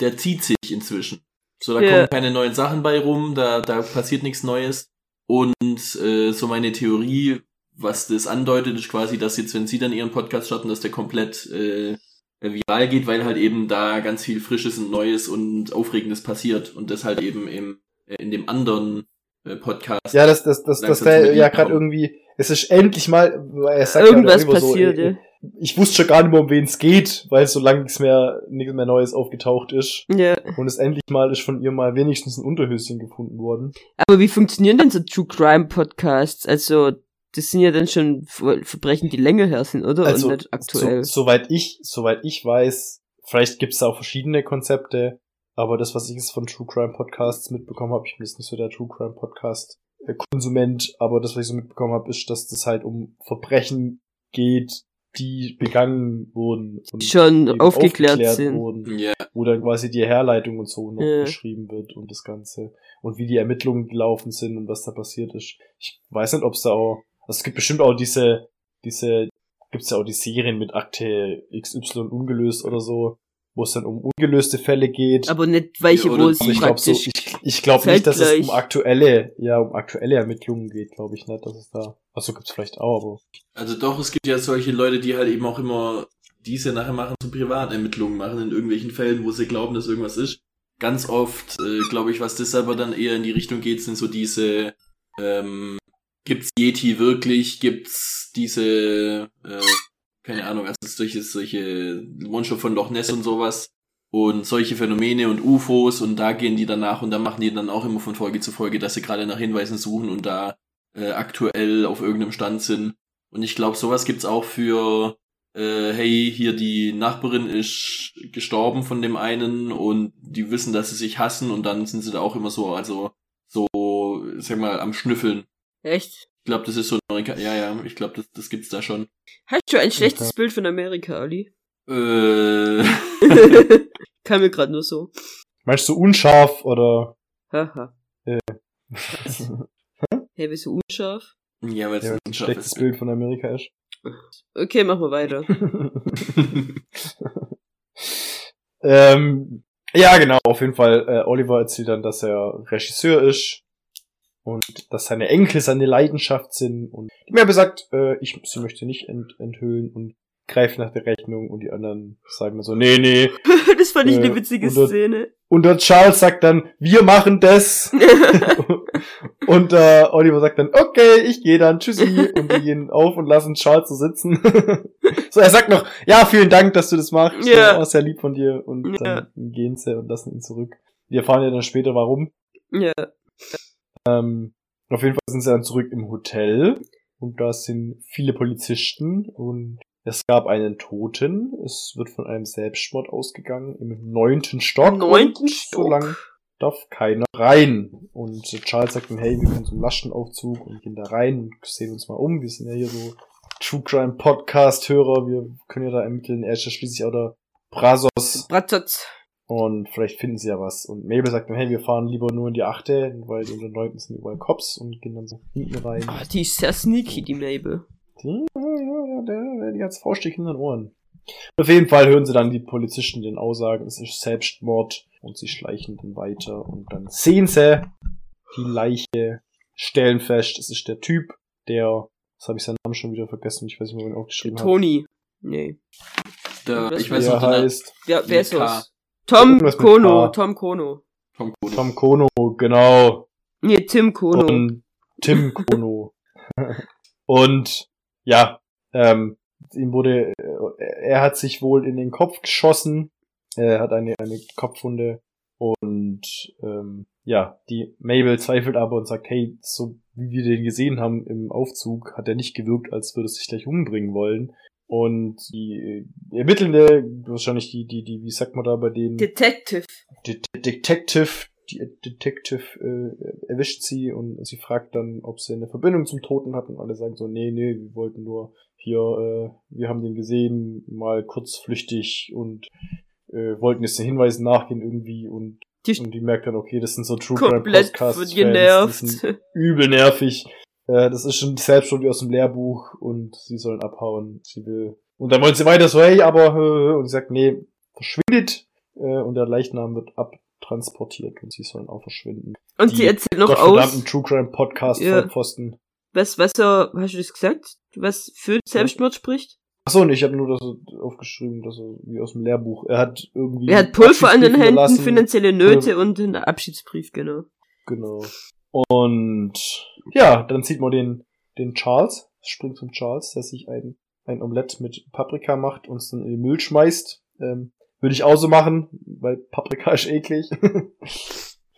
der zieht sich inzwischen. So, da Ja. kommen keine neuen Sachen bei rum, da, da passiert nichts Neues. Und äh, so meine Theorie, was das andeutet, ist quasi, dass jetzt, wenn sie dann ihren Podcast starten, dass der komplett äh, viral geht, weil halt eben da ganz viel Frisches und Neues und Aufregendes passiert und das halt eben im, äh, in dem anderen äh, Podcast. Ja, das, das, das, das, der zum ja gerade irgendwie, es ist endlich mal, weil er sagt Irgendwas ja, der Oliver passiert, so, ja. Ich wusste schon gar nicht mehr, um wen es geht, weil so lange nichts mehr, nichts mehr Neues aufgetaucht ist. Ja. Und es endlich mal ist von ihr mal wenigstens ein Unterhöschen gefunden worden. Aber wie funktionieren denn so True Crime Podcasts? Also, das sind ja dann schon Ver- Verbrechen, die länger her sind, oder? Also, Und nicht aktuell. So, soweit ich, soweit ich weiß, vielleicht gibt's da auch verschiedene Konzepte, aber das, was ich jetzt von True Crime Podcasts mitbekommen habe, ich bin jetzt nicht so der True Crime Podcast äh, Konsument, aber das, was ich so mitbekommen habe, ist, dass das halt um Verbrechen geht, die begangen wurden und Schon eben aufgeklärt sind. wurden, Ja, wo dann quasi die Herleitung und so noch Ja. beschrieben wird und das Ganze und wie die Ermittlungen gelaufen sind und was da passiert ist. Ich weiß nicht, ob es da auch, also es gibt bestimmt auch diese, diese, gibt's ja auch die Serien mit Akte XY ungelöst oder so, wo es dann um ungelöste Fälle geht. Aber nicht welche, wo Aber ich glaube so, praktisch. ich, ich glaube nicht, dass es um aktuelle, ja, um aktuelle Ermittlungen geht, glaube ich nicht, dass es da, also gibt's vielleicht auch, aber also doch, es gibt ja solche Leute, die halt eben auch immer diese nachher machen, so Privatermittlungen machen in irgendwelchen Fällen, wo sie glauben, dass irgendwas ist. Ganz oft, äh, glaube ich, was das aber dann eher in die Richtung geht, sind so diese, ähm, gibt's Yeti wirklich, gibt's diese, äh, keine Ahnung, also solche, solche Monster von Loch Ness und sowas und solche Phänomene und UFOs und da gehen die danach und da machen die dann auch immer von Folge zu Folge, dass sie gerade nach Hinweisen suchen und da äh, aktuell auf irgendeinem Stand sind. Und ich glaube, sowas gibt's auch für, äh, hey, hier die Nachbarin ist gestorben von dem einen und die wissen, dass sie sich hassen und dann sind sie da auch immer so, also so, sag mal, am Schnüffeln. Echt? Ich glaube, das ist so Amerika. Ja, ja, ich glaube, das, das gibt's da schon. Hast du ein schlechtes Bild von Amerika, Ali? Äh, Kam mir gerade nur so. Meinst du unscharf oder? Haha. Äh. Hey, bist du unscharf? ja, weil es Ja, ein schlechtes Bild von Amerika ist. Okay, machen wir weiter. ähm, ja, genau, auf jeden Fall. Äh, Oliver erzählt dann, dass er Regisseur ist und dass seine Enkel seine Leidenschaft sind. Und die Mabel sagt, äh, ich, sie möchte nicht ent, enthüllen und greift nach der Rechnung und die anderen sagen dann so, nee, nee. das fand ich Äh, eine witzige und das- Szene. Und der Charles sagt dann, wir machen das. und äh, Oliver sagt dann, okay, ich gehe dann, tschüssi. Und die gehen auf und lassen Charles so sitzen. so, er sagt noch, ja, vielen Dank, dass du das machst. Ja. Oh, sehr lieb von dir. Und dann gehen sie und lassen ihn zurück. Wir erfahren ja dann später, warum. ja. Ähm, auf jeden Fall sind sie dann zurück im Hotel. Und da sind viele Polizisten und es gab einen Toten. Es wird von einem Selbstmord ausgegangen im neunten Stock. Neunten Stock. So lang darf keiner rein. Und Charles sagt dann, hey, wir gehen zum Laschenaufzug und gehen da rein und sehen uns mal um. Wir sind ja hier so True Crime Podcast Hörer. Wir können ja da ermitteln. Er ist ja schließlich auch der Brazos. Bratzatz. Und vielleicht finden sie ja was. Und Mabel sagt dann, hey, wir fahren lieber nur in die achte, weil in der neunten sind überall Cops und gehen dann so hinten rein. Ah, die ist sehr sneaky, die Mabel. Die, ja, ja, der, der, die hat's Fauststich in den Ohren. Auf jeden Fall hören sie dann die Polizisten den Aussagen, es ist Selbstmord und sie schleichen dann weiter und dann sehen sie die Leiche, stellen fest, es ist der Typ, der, das habe ich seinen Namen schon wieder vergessen, ich weiß nicht mehr, wen er aufgeschrieben hat. Toni. Nee. Der, ich weiß Der noch, der heißt Ja, wer ist das? Tom Kono. Tom Kono. Tom Kono. Tom Kono, genau. Nee, Tim Kono. Und Tim Kono. und ja, ähm, ihm wurde, äh, er hat sich wohl in den Kopf geschossen, er hat eine, eine Kopfwunde und ähm, ja, die Mabel zweifelt aber und sagt, hey, so wie wir den gesehen haben im Aufzug, hat er nicht gewirkt, als würde er sich gleich umbringen wollen. Und die äh, Ermittelnde, wahrscheinlich die, die, die, wie sagt man da bei denen? Detective. Die Detective, die Detective äh, erwischt sie und sie fragt dann, ob sie eine Verbindung zum Toten hatten. Alle sagen so, nee, nee, wir wollten nur hier, äh, wir haben den gesehen, mal kurzflüchtig und äh, wollten jetzt den Hinweisen nachgehen irgendwie und, Die und die merkt dann, okay, das sind so True Crime komplett Podcasts. wird Die sind übel nervig. Äh, das ist schon Selbststudie aus dem Lehrbuch und sie sollen abhauen. Sie will. Und dann wollen sie weiter so, hey, aber, äh, und sie sagt, nee, verschwindet. Äh, und der Leichnam wird abtransportiert und sie sollen auch verschwinden. Und Die sie erzählt noch aus, True Crime Podcast Ja. Vollpfosten. was, was hast du das gesagt? Was für Selbstmord spricht? Achso, und ich habe nur das aufgeschrieben, dass er wie aus dem Lehrbuch. Er hat irgendwie. Er hat Pulver an den Händen, finanzielle Nöte und einen Abschiedsbrief, genau. Genau. Und ja, dann sieht man den, den Charles, springt zum Charles, der sich ein, ein Omelett mit Paprika macht und es dann in den Müll schmeißt. Ähm, Würde ich auch so machen, weil Paprika ist eklig.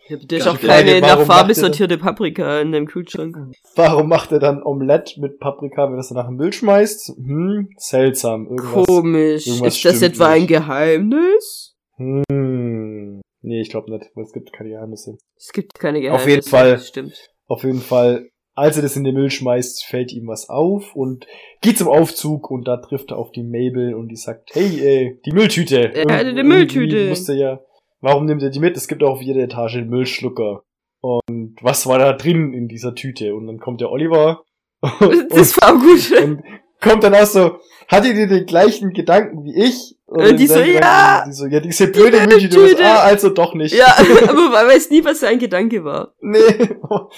Ja, da ist auch keine nach warum Farbe er sortierte Paprika in deinem Kühlschrank. Warum macht er dann Omelett mit Paprika, wenn er es dann nach dem Müll schmeißt? Hm, seltsam. Irgendwas. Komisch. irgendwas Ist das etwa ein nicht. Geheimnis? Hm. Nee, ich glaube nicht, weil es gibt keine Geheimnisse. Es gibt keine Geheimnisse. Auf jeden Fall. das Stimmt. Auf jeden Fall, als er das in den Müll schmeißt, fällt ihm was auf und geht zum Aufzug und da trifft er auf die Mabel und die sagt, hey, äh, die Mülltüte. Er hatte die Mülltüte. Musste ja, warum nimmt er die mit? Es gibt auch auf jeder Etage einen Müllschlucker. Und was war da drin in dieser Tüte? Und dann kommt der Oliver und, Das war gut. und kommt dann auch so, hattet ihr den gleichen Gedanken wie ich? Und die so, ja, Die so, ja, diese blöde Mülltüte. Mülltüte. Ah, also doch nicht. ja, aber man weiß nie, was sein Gedanke war. Nee,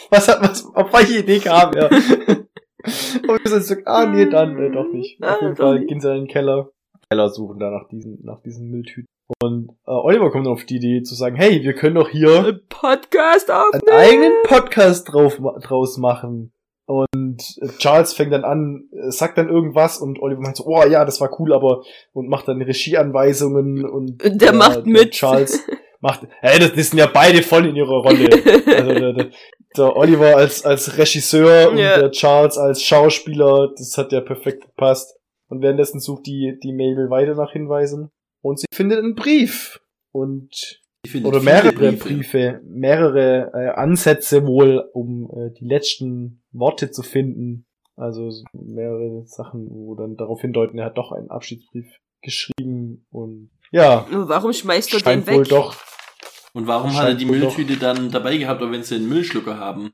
was hat, was, auf welche Idee kam er? Und wir sind so, ah, nee, dann, äh, doch nicht. Ah, Auf jeden doch Fall nicht. gehen sie in den Keller. Keller suchen da nach diesen, nach diesen Mülltüten. Und äh, Oliver kommt auf die Idee zu sagen, hey, wir können doch hier Ein Podcast einen aufnehmen. eigenen Podcast drauf, draus machen. Und äh, Charles fängt dann an, äh, sagt dann irgendwas und Oliver meint so, oh ja, das war cool, aber und macht dann Regieanweisungen und Und der äh, macht mit. Charles macht, hey, das, das sind ja beide voll in ihrer Rolle. Also der, der, der Oliver als, als Regisseur und Ja. der Charles als Schauspieler, das hat ja perfekt gepasst. Und währenddessen sucht die, die Mabel weiter nach Hinweisen und sie findet einen Brief. Und oder mehrere Briefe. mehrere äh, Ansätze wohl, um äh, die letzten Worte zu finden. Also so mehrere Sachen, wo dann darauf hindeuten, er hat doch einen Abschiedsbrief geschrieben und ja, Warum schmeißt er den weg? wohl doch. Und warum hat er die Mülltüte dann dabei gehabt, wenn sie einen Müllschlucker haben?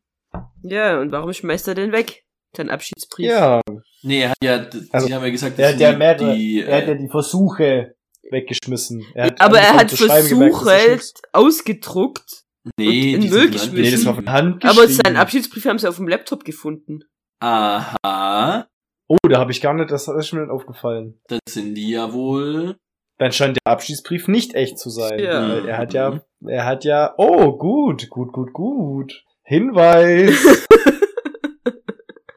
Ja, und warum schmeißt er den weg? Sein Abschiedsbrief. Ja, Nee, er hat ja, Also, sie haben ja gesagt, er dass hat ja die- mehrere, die, er hat ja äh, die Versuche weggeschmissen. Er hat Aber er hat das nichts. ausgedruckt. nee, in Müll geschmissen. Nee, das war von Hand Aber seinen Abschiedsbrief haben sie auf dem Laptop gefunden. Aha, Oh, da habe ich gar nicht, das ist mir nicht aufgefallen. dann sind die ja wohl. Dann scheint der Abschiedsbrief nicht echt zu sein. Ja. Er hat ja, er hat ja, oh, gut, gut, gut, gut. Hinweis.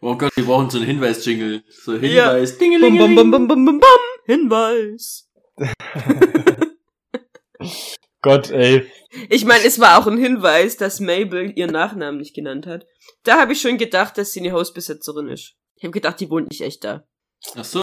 Oh Gott, wir brauchen so einen Hinweis-Jingle. So Ja. Hinweis, Bum, Dingelingeling. bum, bum, bum, bum, bum. Hinweis. Gott, ey. Ich meine, es war auch ein Hinweis, dass Mabel ihren Nachnamen nicht genannt hat. Da habe ich schon gedacht, dass sie eine Hausbesetzerin ist. Ich habe gedacht, die wohnt nicht echt da. Ach so,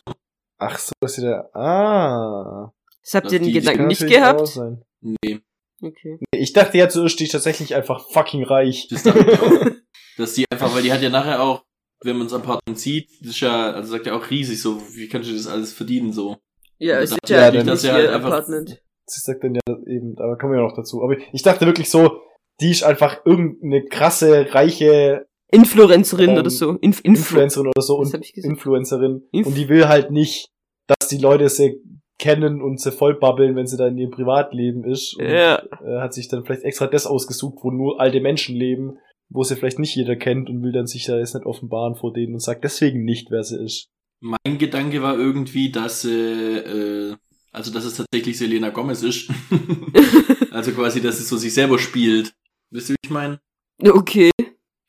Ach so, ist sie da. Ah. Das habt ihr den die- Gedanken nicht gehabt? sein. nee. Okay. Ich dachte ja zuerst, die ist tatsächlich einfach fucking reich. Das dachte ich auch. Dass die einfach, weil die hat ja nachher auch, wenn man das Apartment sieht, das ist ja, also sagt ja auch riesig so, wie kannst du das alles verdienen so? Ja, es ist ja, ja, nicht ihr halt einfach- Apartment. Sie sagt dann ja eben, aber kommen wir noch dazu. Aber ich dachte wirklich so, die ist einfach irgendeine krasse, reiche Influencerin Ähm, oder so. Inf Influ Influencerin oder so und hab ich gesagt? Influencerin. Inf- und die will halt nicht, dass die Leute sie kennen und sie vollbabbeln, wenn sie da in ihrem Privatleben ist. Und, Ja. äh, hat sich dann vielleicht extra das ausgesucht, wo nur alte Menschen leben, wo sie vielleicht nicht jeder kennt und will dann sich da jetzt nicht offenbaren vor denen und sagt deswegen nicht, wer sie ist. Mein Gedanke war irgendwie, dass äh, äh, also dass es tatsächlich Selena Gomez ist. also quasi, dass es so sich selber spielt. Wisst ihr, wie ich meine? okay.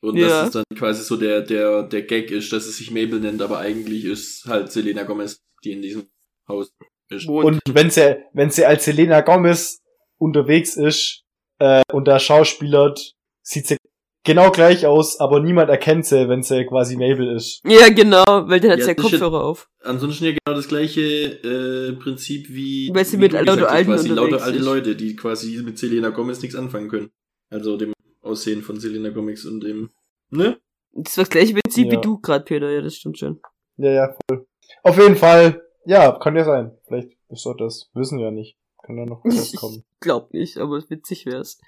Und Ja. dass es dann quasi so der, der, der Gag ist, dass es sich Mabel nennt, aber eigentlich ist halt Selena Gomez, die in diesem Haus ist. Und wenn sie, wenn sie als Selena Gomez unterwegs ist äh, und da schauspielert, sieht sie genau gleich aus, aber niemand erkennt sie, wenn sie quasi Mabel ist. Ja, genau, weil dann hat Ja, sie ja Kopfhörer auf. Ansonsten ja genau das gleiche äh, Prinzip wie, Weil sie wie mit du lauter gesagt Alten quasi lauter alte. Leute, die quasi mit Selena Gomez nichts anfangen können. Also dem Aussehen von Selena Gomez und dem, ne? Das war das gleiche Prinzip Ja. wie du gerade, Peter, ja, das stimmt schon. Ja, ja, voll. Auf jeden Fall, ja, kann ja sein. Vielleicht ist doch das. Wissen wir ja nicht. Kann ja noch rauskommen. Glaub nicht, aber witzig wär's.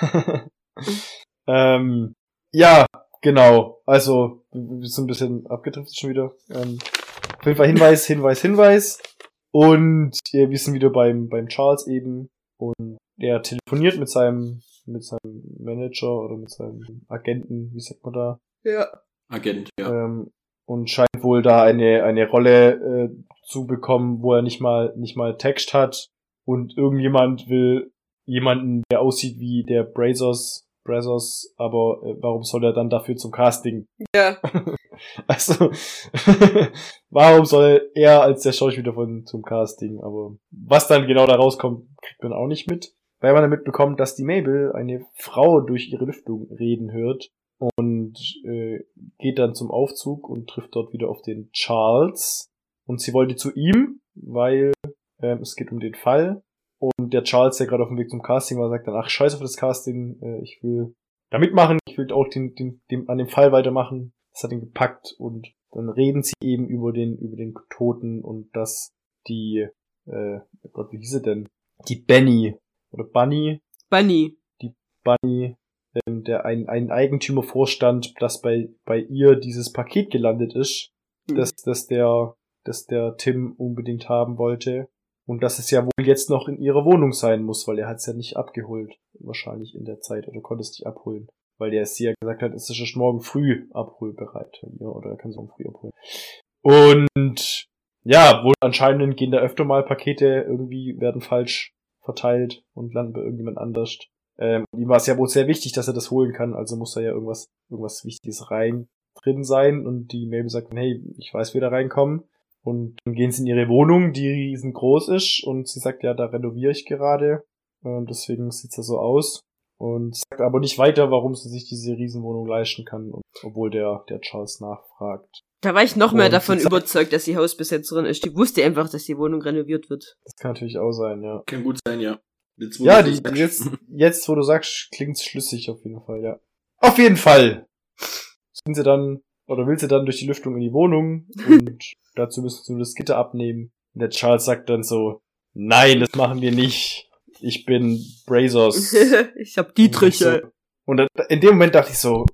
ähm, ja, genau. Also, wir sind ein bisschen abgedriftet schon wieder. Ähm, auf jeden Fall Hinweis, Hinweis, Hinweis. Und äh, wir sind wieder beim, beim Charles eben. Und er telefoniert mit seinem, mit seinem Manager oder mit seinem Agenten, wie sagt man da? Ja. Agent, ja. ähm, und scheint wohl da eine eine Rolle äh, zu bekommen, wo er nicht mal nicht mal Text hat und irgendjemand will jemanden, der aussieht wie der Brazos Brazos, aber äh, warum soll er dann dafür zum Casting? Ja. Also warum soll er als der Schauspieler von zum Casting? Aber was dann genau da rauskommt, kriegt man auch nicht mit, weil man damit bekommt, dass die Mabel eine Frau durch ihre Lüftung reden hört und äh, geht dann zum Aufzug und trifft dort wieder auf den Charles. Und sie wollte zu ihm, weil ähm, es geht um den Fall. Und der Charles, der gerade auf dem Weg zum Casting war, sagt dann, ach, scheiß auf das Casting, äh, ich will da mitmachen, ich will auch den, den, den, an dem Fall weitermachen. Das hat ihn gepackt und dann reden sie eben über den, über den Toten und dass die, äh, oh Gott, wie hieß sie denn? Die Benny oder Bunny, Bunny. Bunny, ähm, der ein, ein Eigentümer vorstand, dass bei, bei ihr dieses Paket gelandet ist, Hm. dass, dass der, dass der Tim unbedingt haben wollte. Und dass es ja wohl jetzt noch in ihrer Wohnung sein muss, weil er hat es ja nicht abgeholt. Wahrscheinlich in der Zeit. Oder konnte es nicht abholen. Weil der sie ja gesagt hat, es ist schon morgen früh abholbereit. Ja, oder er kann es morgen früh abholen. Und ja, wohl anscheinend gehen da öfter mal Pakete irgendwie, werden falsch verteilt und landen bei irgendjemand anders. Ähm, ihm war es ja wohl sehr wichtig, dass er das holen kann, also muss da ja irgendwas, irgendwas Wichtiges rein. drin sein und die Mabel sagt, hey, ich weiß, wie da reinkommen. Und dann gehen sie in ihre Wohnung, die riesengroß ist und sie sagt, ja, da renoviere ich gerade. Und deswegen sieht's da so aus. Und sagt aber nicht weiter, warum sie sich diese Riesenwohnung leisten kann, obwohl der, der Charles nachfragt. Da war ich noch mehr Und davon sie sagt- überzeugt, dass die Hausbesetzerin ist. Die wusste einfach, dass die Wohnung renoviert wird. Das kann natürlich auch sein, ja. Kann gut sein, ja. Jetzt, wo Ja, du die, jetzt, jetzt, wo du sagst, klingt's schlüssig auf jeden Fall, ja. Auf jeden Fall! Sind sie dann, oder will sie dann durch die Lüftung in die Wohnung und dazu müssen sie nur das Gitter abnehmen. Und der Charles sagt dann so, nein, das machen wir nicht. Ich bin Brazos. ich hab Dietriche. Und in dem Moment dachte ich so,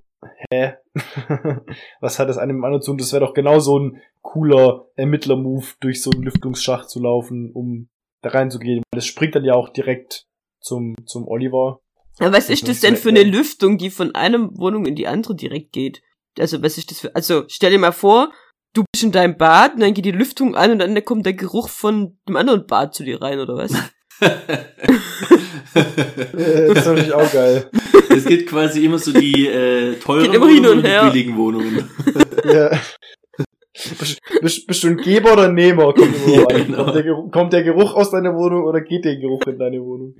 hä? Was hat das eine mit dem anderen zu tun? Das wäre doch genau so ein cooler Ermittler-Move, durch so einen Lüftungsschacht zu laufen, um da reinzugehen. Das springt dann ja auch direkt zum, zum Oliver. Aber was ist Das denn für eine ein- Lüftung, die von einer Wohnung in die andere direkt geht? Also, was ist das für, also, stell dir mal vor, du bist in deinem Bad und dann geht die Lüftung an und dann kommt der Geruch von dem anderen Bad zu dir rein, oder was? Das ist natürlich auch geil. es gibt quasi immer so die äh, teuren Geht Wohnungen und und die billigen Wohnungen. Ja. Bist, bist, bist du ein Geber oder ein Nehmer? Kommt, immer Ja, genau. kommt, der Geruch, kommt der Geruch aus deiner Wohnung oder geht der Geruch in deine Wohnung?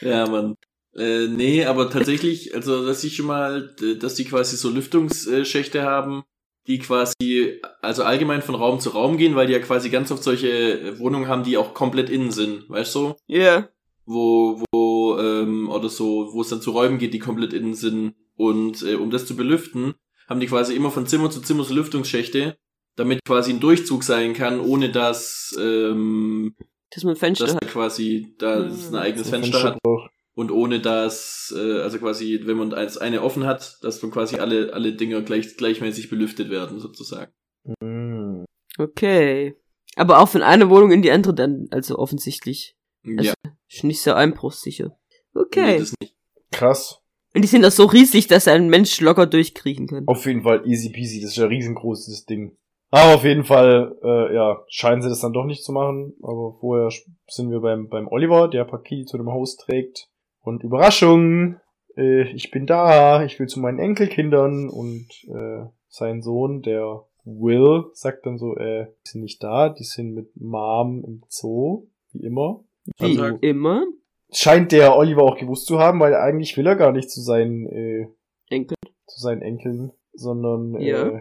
Ja, Mann. Äh, nee, aber tatsächlich, also dass ich schon mal, äh, dass die quasi so Lüftungsschächte haben, die quasi, also allgemein von Raum zu Raum gehen, weil die ja quasi ganz oft solche Wohnungen haben, die auch komplett innen sind, weißt du? Ja. Wo, wo, ähm, oder so, wo es dann zu Räumen geht, die komplett innen sind. Und äh, um das zu belüften, haben die quasi immer von Zimmer zu Zimmer so Lüftungsschächte, damit quasi ein Durchzug sein kann, ohne dass, ähm, Dass man Fenster dass hat. quasi da es ein eigenes So Fenster hat. Fensterbruch. Und ohne dass, äh, also quasi, wenn man eins eine offen hat, dass dann quasi alle, alle Dinger gleich, gleichmäßig belüftet werden, sozusagen. Mm. Okay. Aber auch von einer Wohnung in die andere dann, also offensichtlich. Ja, Ist nicht so einbruchsicher. nee, Okay. das nicht. Krass. Und die sind auch so riesig, dass ein Mensch locker durchkriechen kann. Auf jeden Fall easy peasy, das ist ja riesengroß, dieses Ding. Aber auf jeden Fall, äh, ja, scheinen sie das dann doch nicht zu machen. Aber vorher sind wir beim, beim Oliver, der Pakete zu dem Haus trägt. Und Überraschung, äh, ich bin da, ich will zu meinen Enkelkindern. Und äh, sein Sohn, der Will, sagt dann so, äh, die sind nicht da, die sind mit Mom im Zoo, wie immer. Wie Also- immer. Scheint der Oliver auch gewusst zu haben, weil eigentlich will er gar nicht zu seinen äh, Enkel. zu seinen Enkeln, sondern Ja. äh,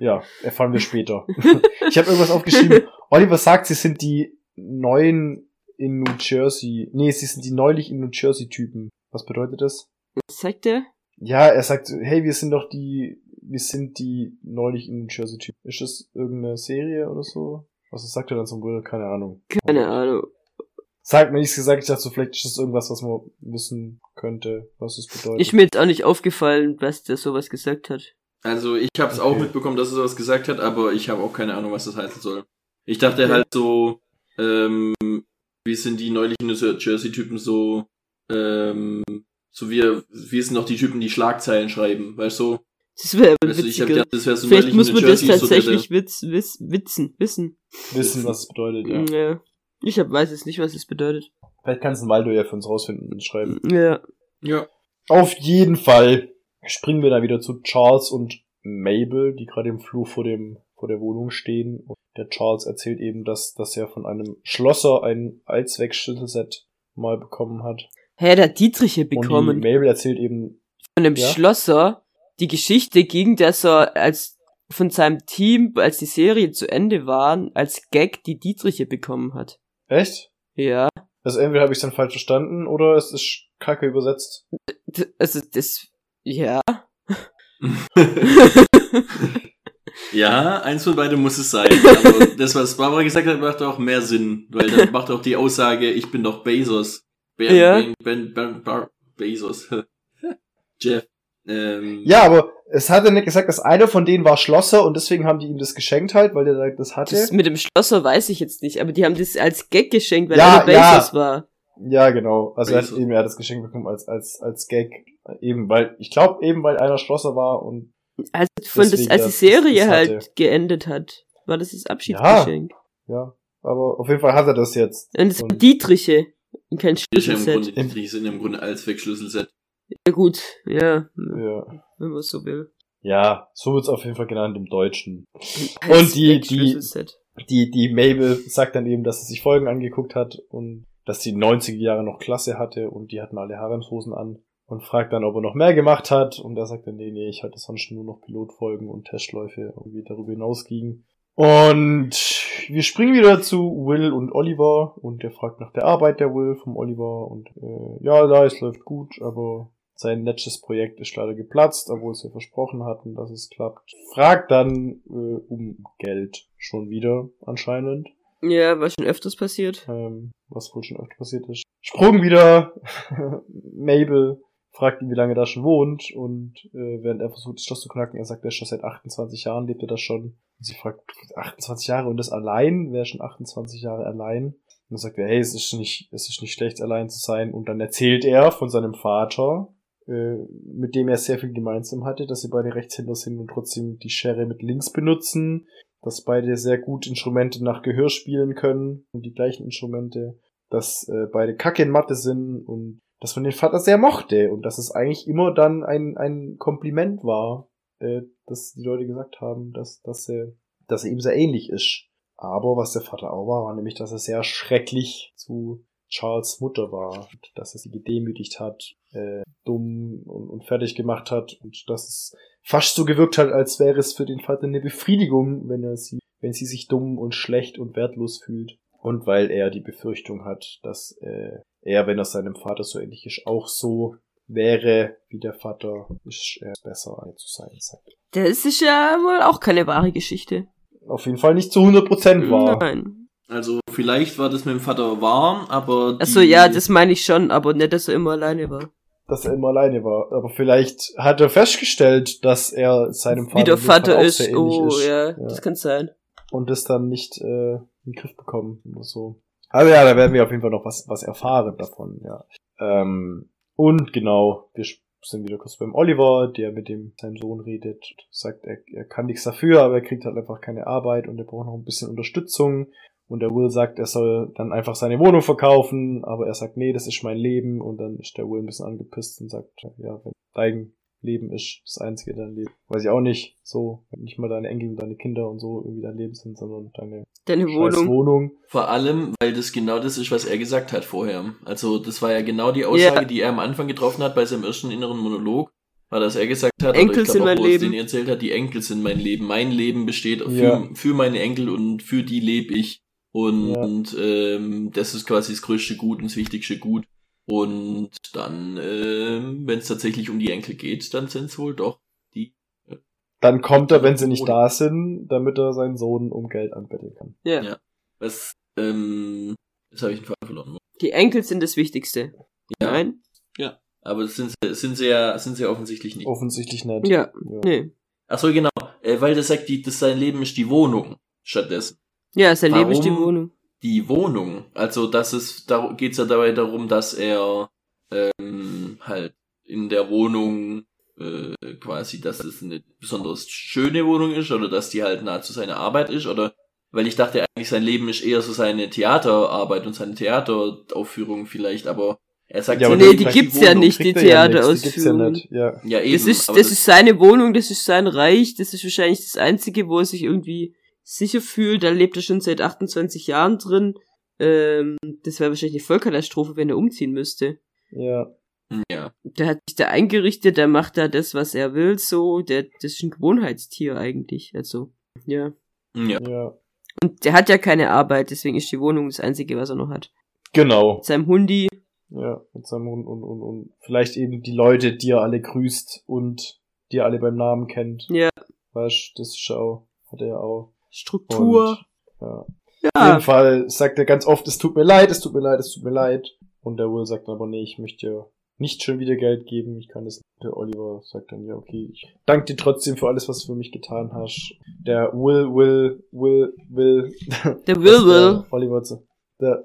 ja, erfahren wir später. ich habe irgendwas aufgeschrieben. Oliver sagt, sie sind die neuen in New Jersey. Nee, sie sind die neulich in New Jersey Typen. Was bedeutet das? Was sagt der? Ja, er sagt, hey, wir sind doch die, wir sind die neulich in New Jersey Typen. Ist das irgendeine Serie oder so? Was sagt er dann zum Will? Keine Ahnung. Keine Ahnung. Sagt mir nichts gesagt, ich dachte so, vielleicht ist das irgendwas, was man wissen könnte, was es bedeutet. Ist mir jetzt auch nicht aufgefallen, was der sowas gesagt hat. Also ich habe es Okay. auch mitbekommen, dass er sowas gesagt hat, aber ich habe auch keine Ahnung, was das heißen soll. Ich dachte Okay. halt so, ähm, wie sind die neulichen Jersey-Typen so, ähm, so wie, wie sind noch die Typen, die Schlagzeilen schreiben, weißt du? Das wäre Weißt du, ich hab witziger. gedacht, das wäre so Vielleicht neulich muss in man New das Jersey so tatsächlich witz, witz, witzen, wissen. wissen, was es bedeutet, ja. Ja. Ich hab, weiß jetzt nicht, was es bedeutet. Vielleicht kannst du Waldo ja für uns rausfinden und schreiben. Ja. Ja. Auf jeden Fall springen wir da wieder zu Charles und Mabel, die gerade im Flur vor dem vor der Wohnung stehen. Und der Charles erzählt eben, dass, dass er von einem Schlosser ein Allzweckschlüsselset mal bekommen hat. Hä, der hat Dietriche Und die bekommen. Mabel erzählt eben, Von dem Ja? Schlosser. Die Geschichte ging, dass er als von seinem Team, als die Serie zu Ende war, als Gag die Dietriche bekommen hat. echt? Ja. Also entweder habe ich es dann falsch verstanden oder es ist kacke übersetzt. Also das, ja. Ja, eins von beiden muss es sein. Aber das, was Barbara gesagt hat, macht auch mehr Sinn, weil dann macht auch die Aussage, ich bin doch Bezos. Ben, Ja. ben, ben, ben, Bezos. Jeff. Ähm, Ja, aber es hat er nicht gesagt, dass einer von denen war Schlosser und deswegen haben die ihm das geschenkt halt, weil der das hatte. Das mit dem Schlosser weiß ich jetzt nicht, aber die haben das als Gag geschenkt, weil Ja, er ja. Bezos war. Ja, genau. Also er hat eben er hat das Geschenk bekommen als als als Gag eben weil ich glaube eben weil einer Schlosser war und Also von das, Deswegen, als die das- Serie das halt hatte. geendet hat, war das das Abschiedsgeschenk. ja, aber auf jeden Fall hat er das jetzt. Und das war Und- Dietriche. Und kein ja im Schlüsselset. Grunde, die sind im Grunde als Wegschlüsselset. Ja gut, ja, Ja. wenn man so will. Ja, so wird's auf jeden Fall genannt im Deutschen. Und die- die- Schlüsselset. Die, die Mabel sagt dann eben, dass sie sich Folgen angeguckt hat und dass sie 90er Jahre noch Klasse hatte und die hatten alle Haremshosen an und fragt dann, ob er noch mehr gemacht hat und er sagt dann, nee, nee, ich hatte sonst nur noch Pilotfolgen und Testläufe irgendwie darüber hinausgingen. Und wir springen wieder zu Will und Oliver und der fragt nach der Arbeit der Will vom Oliver und äh, ja, da, es läuft gut, aber sein letztes Projekt ist leider geplatzt, obwohl sie versprochen hatten, dass es klappt. Fragt dann äh, um Geld schon wieder anscheinend, Ja, war schon öfters passiert. ähm, was wohl schon öfter passiert ist. Sprung wieder, Mabel fragt ihn, wie lange er da schon wohnt und äh, während er versucht, das Schloss zu knacken, er sagt, er ist schon seit 28 Jahren, lebt er da schon. Und sie fragt, 28 Jahre und das allein? Wer ist schon 28 Jahre allein? Und dann sagt er, hey, es ist nicht, es ist nicht schlecht, allein zu sein. Und dann erzählt er von seinem Vater, äh, mit dem er sehr viel gemeinsam hatte, dass sie beide Rechtshänder sind und trotzdem die Schere mit links benutzen, dass beide sehr gut Instrumente nach Gehör spielen können und die gleichen Instrumente, dass äh, beide Kacke in Mathe sind und dass man den Vater sehr mochte und dass es eigentlich immer dann ein, ein Kompliment war, äh, dass die Leute gesagt haben, dass, dass, er, dass er ihm sehr ähnlich ist. Aber was der Vater auch war, war nämlich, dass er sehr schrecklich zu Charles Mutter war, dass er sie gedemütigt hat, äh, dumm und, und fertig gemacht hat und dass es fast so gewirkt hat, als wäre es für den Vater eine Befriedigung, wenn er sie, wenn sie sich dumm und schlecht und wertlos fühlt. Und weil er die Befürchtung hat, dass äh, er, wenn er seinem Vater so ähnlich ist, auch so wäre wie der Vater, ist er besser als zu sein, sagt. Das ist ja wohl auch keine wahre Geschichte. Auf jeden Fall nicht zu 100% wahr. Nein. Also vielleicht war das mit dem Vater warm, aber Achso, ja, das meine ich schon, aber nicht, dass er immer alleine war. dass er immer alleine war. Aber vielleicht hat er festgestellt, dass er seinem Vater, Wie der Vater auch ist. Oh, ist. ja, Ja. das kann sein. Und das dann nicht äh, in den Griff bekommen oder so. Aber ja, da werden wir auf jeden Fall noch was, was erfahren davon, ja. Ähm, und genau, wir sind wieder kurz beim Oliver, der mit dem seinem Sohn redet, sagt, er, er kann nichts dafür, aber er kriegt halt einfach keine Arbeit und er braucht noch ein bisschen Unterstützung. Und der Will sagt, er soll dann einfach seine Wohnung verkaufen, aber er sagt, nee, das ist mein Leben. Und dann ist der Will ein bisschen angepisst und sagt, ja, wenn dein Leben ist das einzige dein Leben. Weiß ich auch nicht, so, wenn nicht mal deine Enkel und deine Kinder und so irgendwie dein Leben sind, sondern deine Deine Wohnung. Wohnung. Vor allem, weil das genau das ist, was er gesagt hat vorher. Also das war ja genau die Aussage, Ja. die er am Anfang getroffen hat bei seinem ersten inneren Monolog. War, dass er gesagt hat, Enkel ich sind mein wo er es Leben. den erzählt hat, die Enkel sind mein Leben. Mein Leben besteht für, Ja. für meine Enkel und für die lebe ich. Und ähm, das ist quasi das größte Gut und das wichtigste Gut. Und dann, ähm, wenn es tatsächlich um die Enkel geht, dann sind es wohl doch die. Dann kommt er, wenn sie nicht da sind, damit er seinen Sohn um Geld anbetteln kann. Ja. Ja. Was, ähm, das habe ich einen Fall verloren. Die Enkel sind das Wichtigste. Ja, Nein? aber das sind, sie- sind sie ja, sind sie ja offensichtlich nicht. Offensichtlich nicht. Ja. Ja. Nee. Ach so, genau. Äh, weil das sagt, die, das sein Leben ist die Wohnung. Stattdessen. Ja, sein Leben ist die? Wohnung. Die Wohnung. Also, das ist, da geht's ja dabei darum, dass er, ähm, halt in der Wohnung, äh, quasi, dass es eine besonders schöne Wohnung ist oder dass die halt nah zu seiner Arbeit ist oder, weil ich dachte eigentlich, sein Leben ist eher so seine Theaterarbeit und seine Theateraufführung vielleicht, aber er sagt Ja, aber Nee, das- die das- gibt's nicht, die ja nix, die gibt's ja Theaterausführung. nicht. Ja. Ja, eben. Das ist, aber das ist seine Wohnung, das ist sein Reich, das ist wahrscheinlich das Einzige, wo er sich irgendwie sicher fühlt. Da lebt er schon seit 28 Jahren drin. Ähm, das wäre wahrscheinlich eine Vollkatastrophe, wenn er umziehen müsste. Ja. Ja. Der hat sich da eingerichtet, der macht da das, was er will, so. Der, das ist ein Gewohnheitstier eigentlich. Also, ja. Ja. Ja. Und der hat ja keine Arbeit, deswegen ist die Wohnung das Einzige, was er noch hat. Genau. Mit seinem Hundi. Ja, mit seinem Hund und, und, und vielleicht eben die Leute, die er alle grüßt und die er alle beim Namen kennt. Ja. Weißt das ist auch, hat er ja auch. Struktur. Und, ja. Auf ja. jeden Fall sagt er ganz oft, es tut mir leid, es tut mir leid, es tut mir leid. Und der Will sagt dann aber, nee, ich möchte dir nicht schon wieder Geld geben, ich kann das nicht. Der Oliver sagt dann, ja, okay, ich danke dir trotzdem für alles, was du für mich getan hast. Der Will, Will, Will, Will. Der Will, Will. Oliver, zu- der,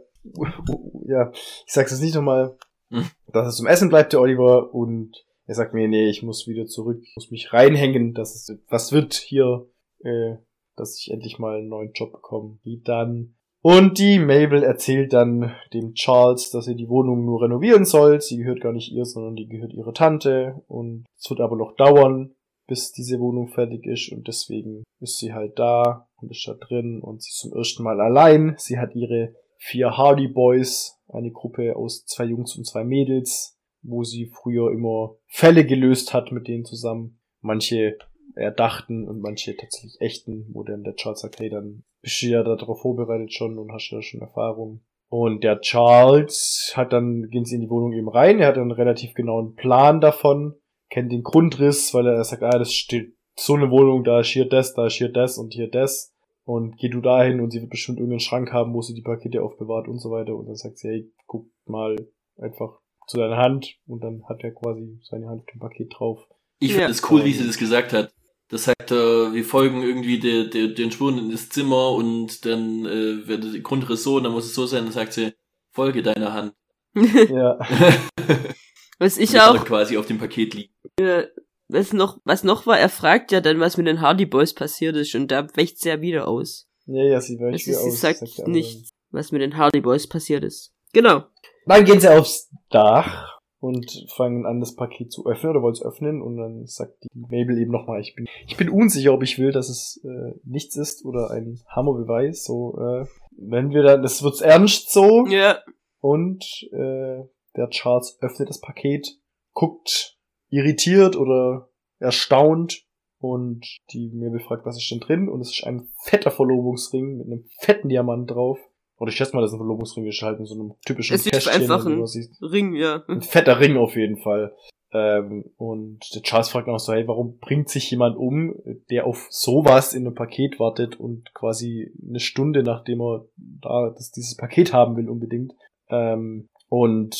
ja, ich sag's jetzt nicht nochmal, Hm. dass er zum Essen bleibt, der Oliver, und er sagt mir, nee, ich muss wieder zurück, ich muss mich reinhängen, dass es was wird hier, äh, dass ich endlich mal einen neuen Job bekomme. Die dann. Und die Mabel erzählt dann dem Charles, dass er die Wohnung nur renovieren soll. Sie gehört gar nicht ihr, sondern die gehört ihrer Tante. Und es wird aber noch dauern. bis diese Wohnung fertig ist und deswegen ist sie halt da und ist da drin und sie ist zum ersten Mal allein. Sie hat ihre vier Hardy Boys, eine Gruppe aus zwei Jungs und zwei Mädels, wo sie früher immer Fälle gelöst hat mit denen zusammen. Manche erdachten und manche tatsächlich echten, wo dann der Charles sagt, hey, dann bist du ja darauf vorbereitet schon und hast ja schon Erfahrung. Und der Charles hat dann, gehen sie in die Wohnung eben rein, er hat einen relativ genauen Plan davon, kennt den Grundriss, weil er sagt, ah, das steht so eine Wohnung, da ist hier das, da ist hier das und hier das. Und geh du dahin und sie wird bestimmt irgendeinen Schrank haben, wo sie die Pakete aufbewahrt und so weiter. Und dann sagt sie, hey, guck mal einfach zu deiner Hand und dann hat er quasi seine Hand mit dem Paket drauf. Ich finde es cool, wie sie das gesagt hat. Das sagt, äh, wir folgen irgendwie der, der, den Spuren in das Zimmer und dann äh, wird der Grundriss so und dann muss es so sein, dann sagt sie, folge deiner Hand. Ja. Was ich Das auch, quasi auf dem Paket liegen. äh, was noch, was noch war, er fragt ja dann, was mit den Hardy Boys passiert ist und da wächt sie ja wieder aus. ja, ja, sie weicht Also wieder sie aus. sagt er aber nichts, was mit den Hardy Boys passiert ist. Genau. Dann gehen sie aufs Dach und fangen an, das Paket zu öffnen oder wollen es öffnen und dann sagt die Mabel eben nochmal, ich bin, ich bin unsicher, ob ich will, dass es äh, nichts ist oder ein Hammerbeweis. So, äh, wenn wir dann, das wird's ernst so Ja. und äh, der Charles öffnet das Paket, guckt irritiert oder erstaunt und die Mabel fragt, was ist denn drin und es ist ein fetter Verlobungsring mit einem fetten Diamant drauf. Oder ich schätze mal, das ist ein Verlobungsring geschalten, so einem typischen Es ist Kästchen, einfach wenn du ein-. Ring, ja. Ein fetter Ring auf jeden Fall. Ähm, und der Charles fragt noch so, hey, warum bringt sich jemand um, der auf sowas in einem Paket wartet und quasi eine Stunde, nachdem er da das, dieses Paket haben will unbedingt. Ähm, und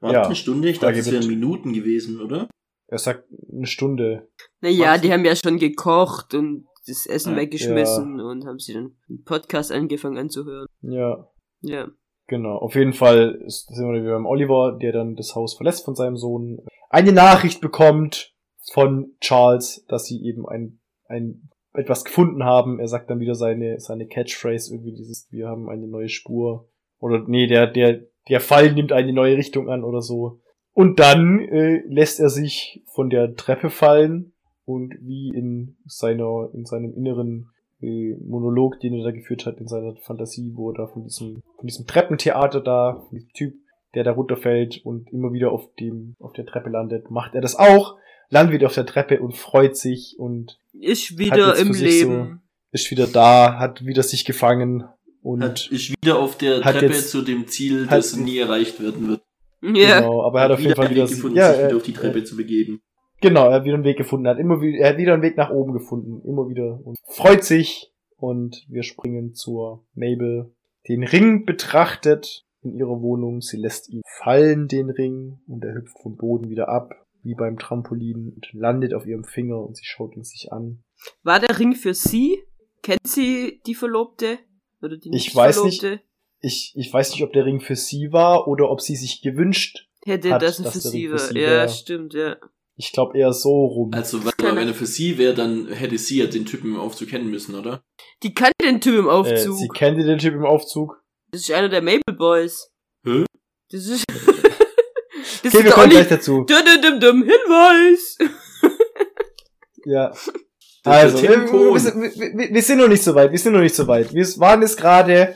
War Ja. eine Stunde? Ich dachte, es wären Minuten gewesen, oder? er sagt eine Stunde. Naja, Was? die haben ja schon gekocht und das Essen Ja. weggeschmissen und haben sie dann einen Podcast angefangen anzuhören. Ja, Ja. genau. Auf jeden Fall ist, sind wir wieder beim Oliver, der dann das Haus verlässt von seinem Sohn. Eine Nachricht bekommt von Charles, dass sie eben ein, ein etwas gefunden haben. Er sagt dann wieder seine, seine Catchphrase, irgendwie dieses, wir haben eine neue Spur. Oder nee, der, der, der Fall nimmt eine neue Richtung an oder so. Und dann äh, lässt er sich von der Treppe fallen und wie in seiner, in seinem inneren äh, Monolog, den er da geführt hat, in seiner Fantasie, wo er da von diesem, von diesem Treppentheater da, von diesem Typ, der da runterfällt und immer wieder auf dem, auf der Treppe landet, macht er das auch, landet wieder auf der Treppe und freut sich und Ist wieder im Leben. ist wieder da, hat wieder sich gefangen und Hat, ist wieder auf der Treppe jetzt- zu dem Ziel, hat- das nie erreicht werden wird. Ja. genau, aber er hat auf jeden Fall wieder, gefunden, ja, sich er, wieder auf die Treppe zu begeben. Genau, er hat wieder einen Weg gefunden. Hat immer wieder, er hat wieder einen Weg nach oben gefunden. Immer wieder. Und freut sich. Und wir springen zur Mabel. Den Ring betrachtet in ihrer Wohnung. Sie lässt ihn fallen, den Ring. Und er hüpft vom Boden wieder ab. Wie beim Trampolin. Und landet auf ihrem Finger. Und sie schaut ihn sich an. War der Ring für sie? Kennt sie die Verlobte? Oder die Ich weiß nicht. Verlobte? Ich, ich weiß nicht, ob der Ring für sie war oder ob sie sich gewünscht. Hätte hat, das dass für der sie war. für sie Ja, stimmt, ja. Ich glaube eher so rum. Also, wenn, wenn er für sie wäre, dann hätte sie ja den Typen im Aufzug kennen müssen, oder? Die kannte den Typ im äh, Aufzug. sie kannte den Typ im Aufzug. das ist einer der Maple Boys. Hä? Das ist. das Okay, ist wir der kommen gleich dazu. Dum, dum, dum, dum, Hinweis! Ja. Also, wir, wir, sind- wir, wir- wir sind noch nicht so weit, wir sind noch nicht so weit. Wir waren jetzt gerade,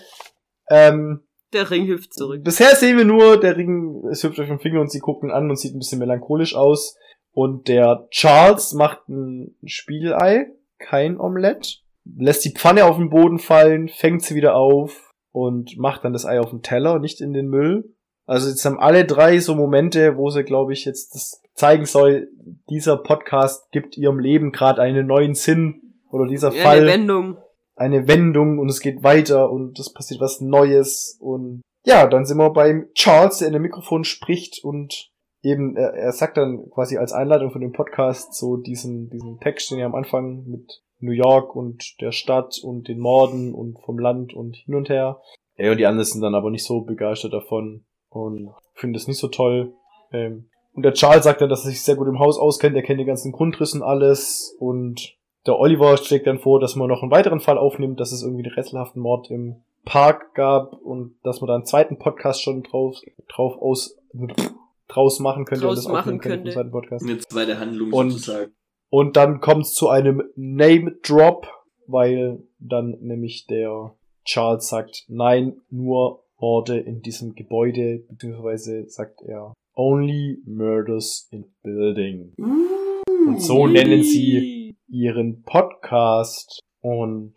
ähm, Der Ring hüpft zurück. bisher sehen wir nur, der Ring ist hübsch auf dem Finger und sie gucken an und sieht ein bisschen melancholisch aus. Und der Charles macht ein Spiegelei, kein Omelett, lässt die Pfanne auf den Boden fallen, fängt sie wieder auf und macht dann das Ei auf den Teller, nicht in den Müll. Also jetzt haben alle drei so Momente, wo sie, glaube ich, jetzt das zeigen soll, dieser Podcast gibt ihrem Leben gerade einen neuen Sinn oder dieser Ja, Fall eine Wendung. eine Wendung und es geht weiter und es passiert was Neues und ja, dann sind wir beim Charles, der in dem Mikrofon spricht und eben, er, er sagt dann quasi als Einleitung von dem Podcast so diesen, diesen Text, den er am Anfang mit New York und der Stadt und den Morden und vom Land und hin und her. Er und die anderen sind dann aber nicht so begeistert davon und finden es nicht so toll. Ähm, und der Charles sagt dann, dass er sich sehr gut im Haus auskennt, er kennt die ganzen Grundrissen alles und der Oliver schlägt dann vor, dass man noch einen weiteren Fall aufnimmt, dass es irgendwie einen rätselhaften Mord im Park gab und dass man da einen zweiten Podcast schon drauf, drauf aus, draus machen könnte Draus und das machen könnte zweiten Podcast. Eine zweite Handlung Und- sozusagen. Und dann kommt es zu einem Name Drop, weil dann nämlich der Charles sagt, nein, nur Morde in diesem Gebäude, beziehungsweise sagt er, only murders in building. Und so nennen sie ihren Podcast. Und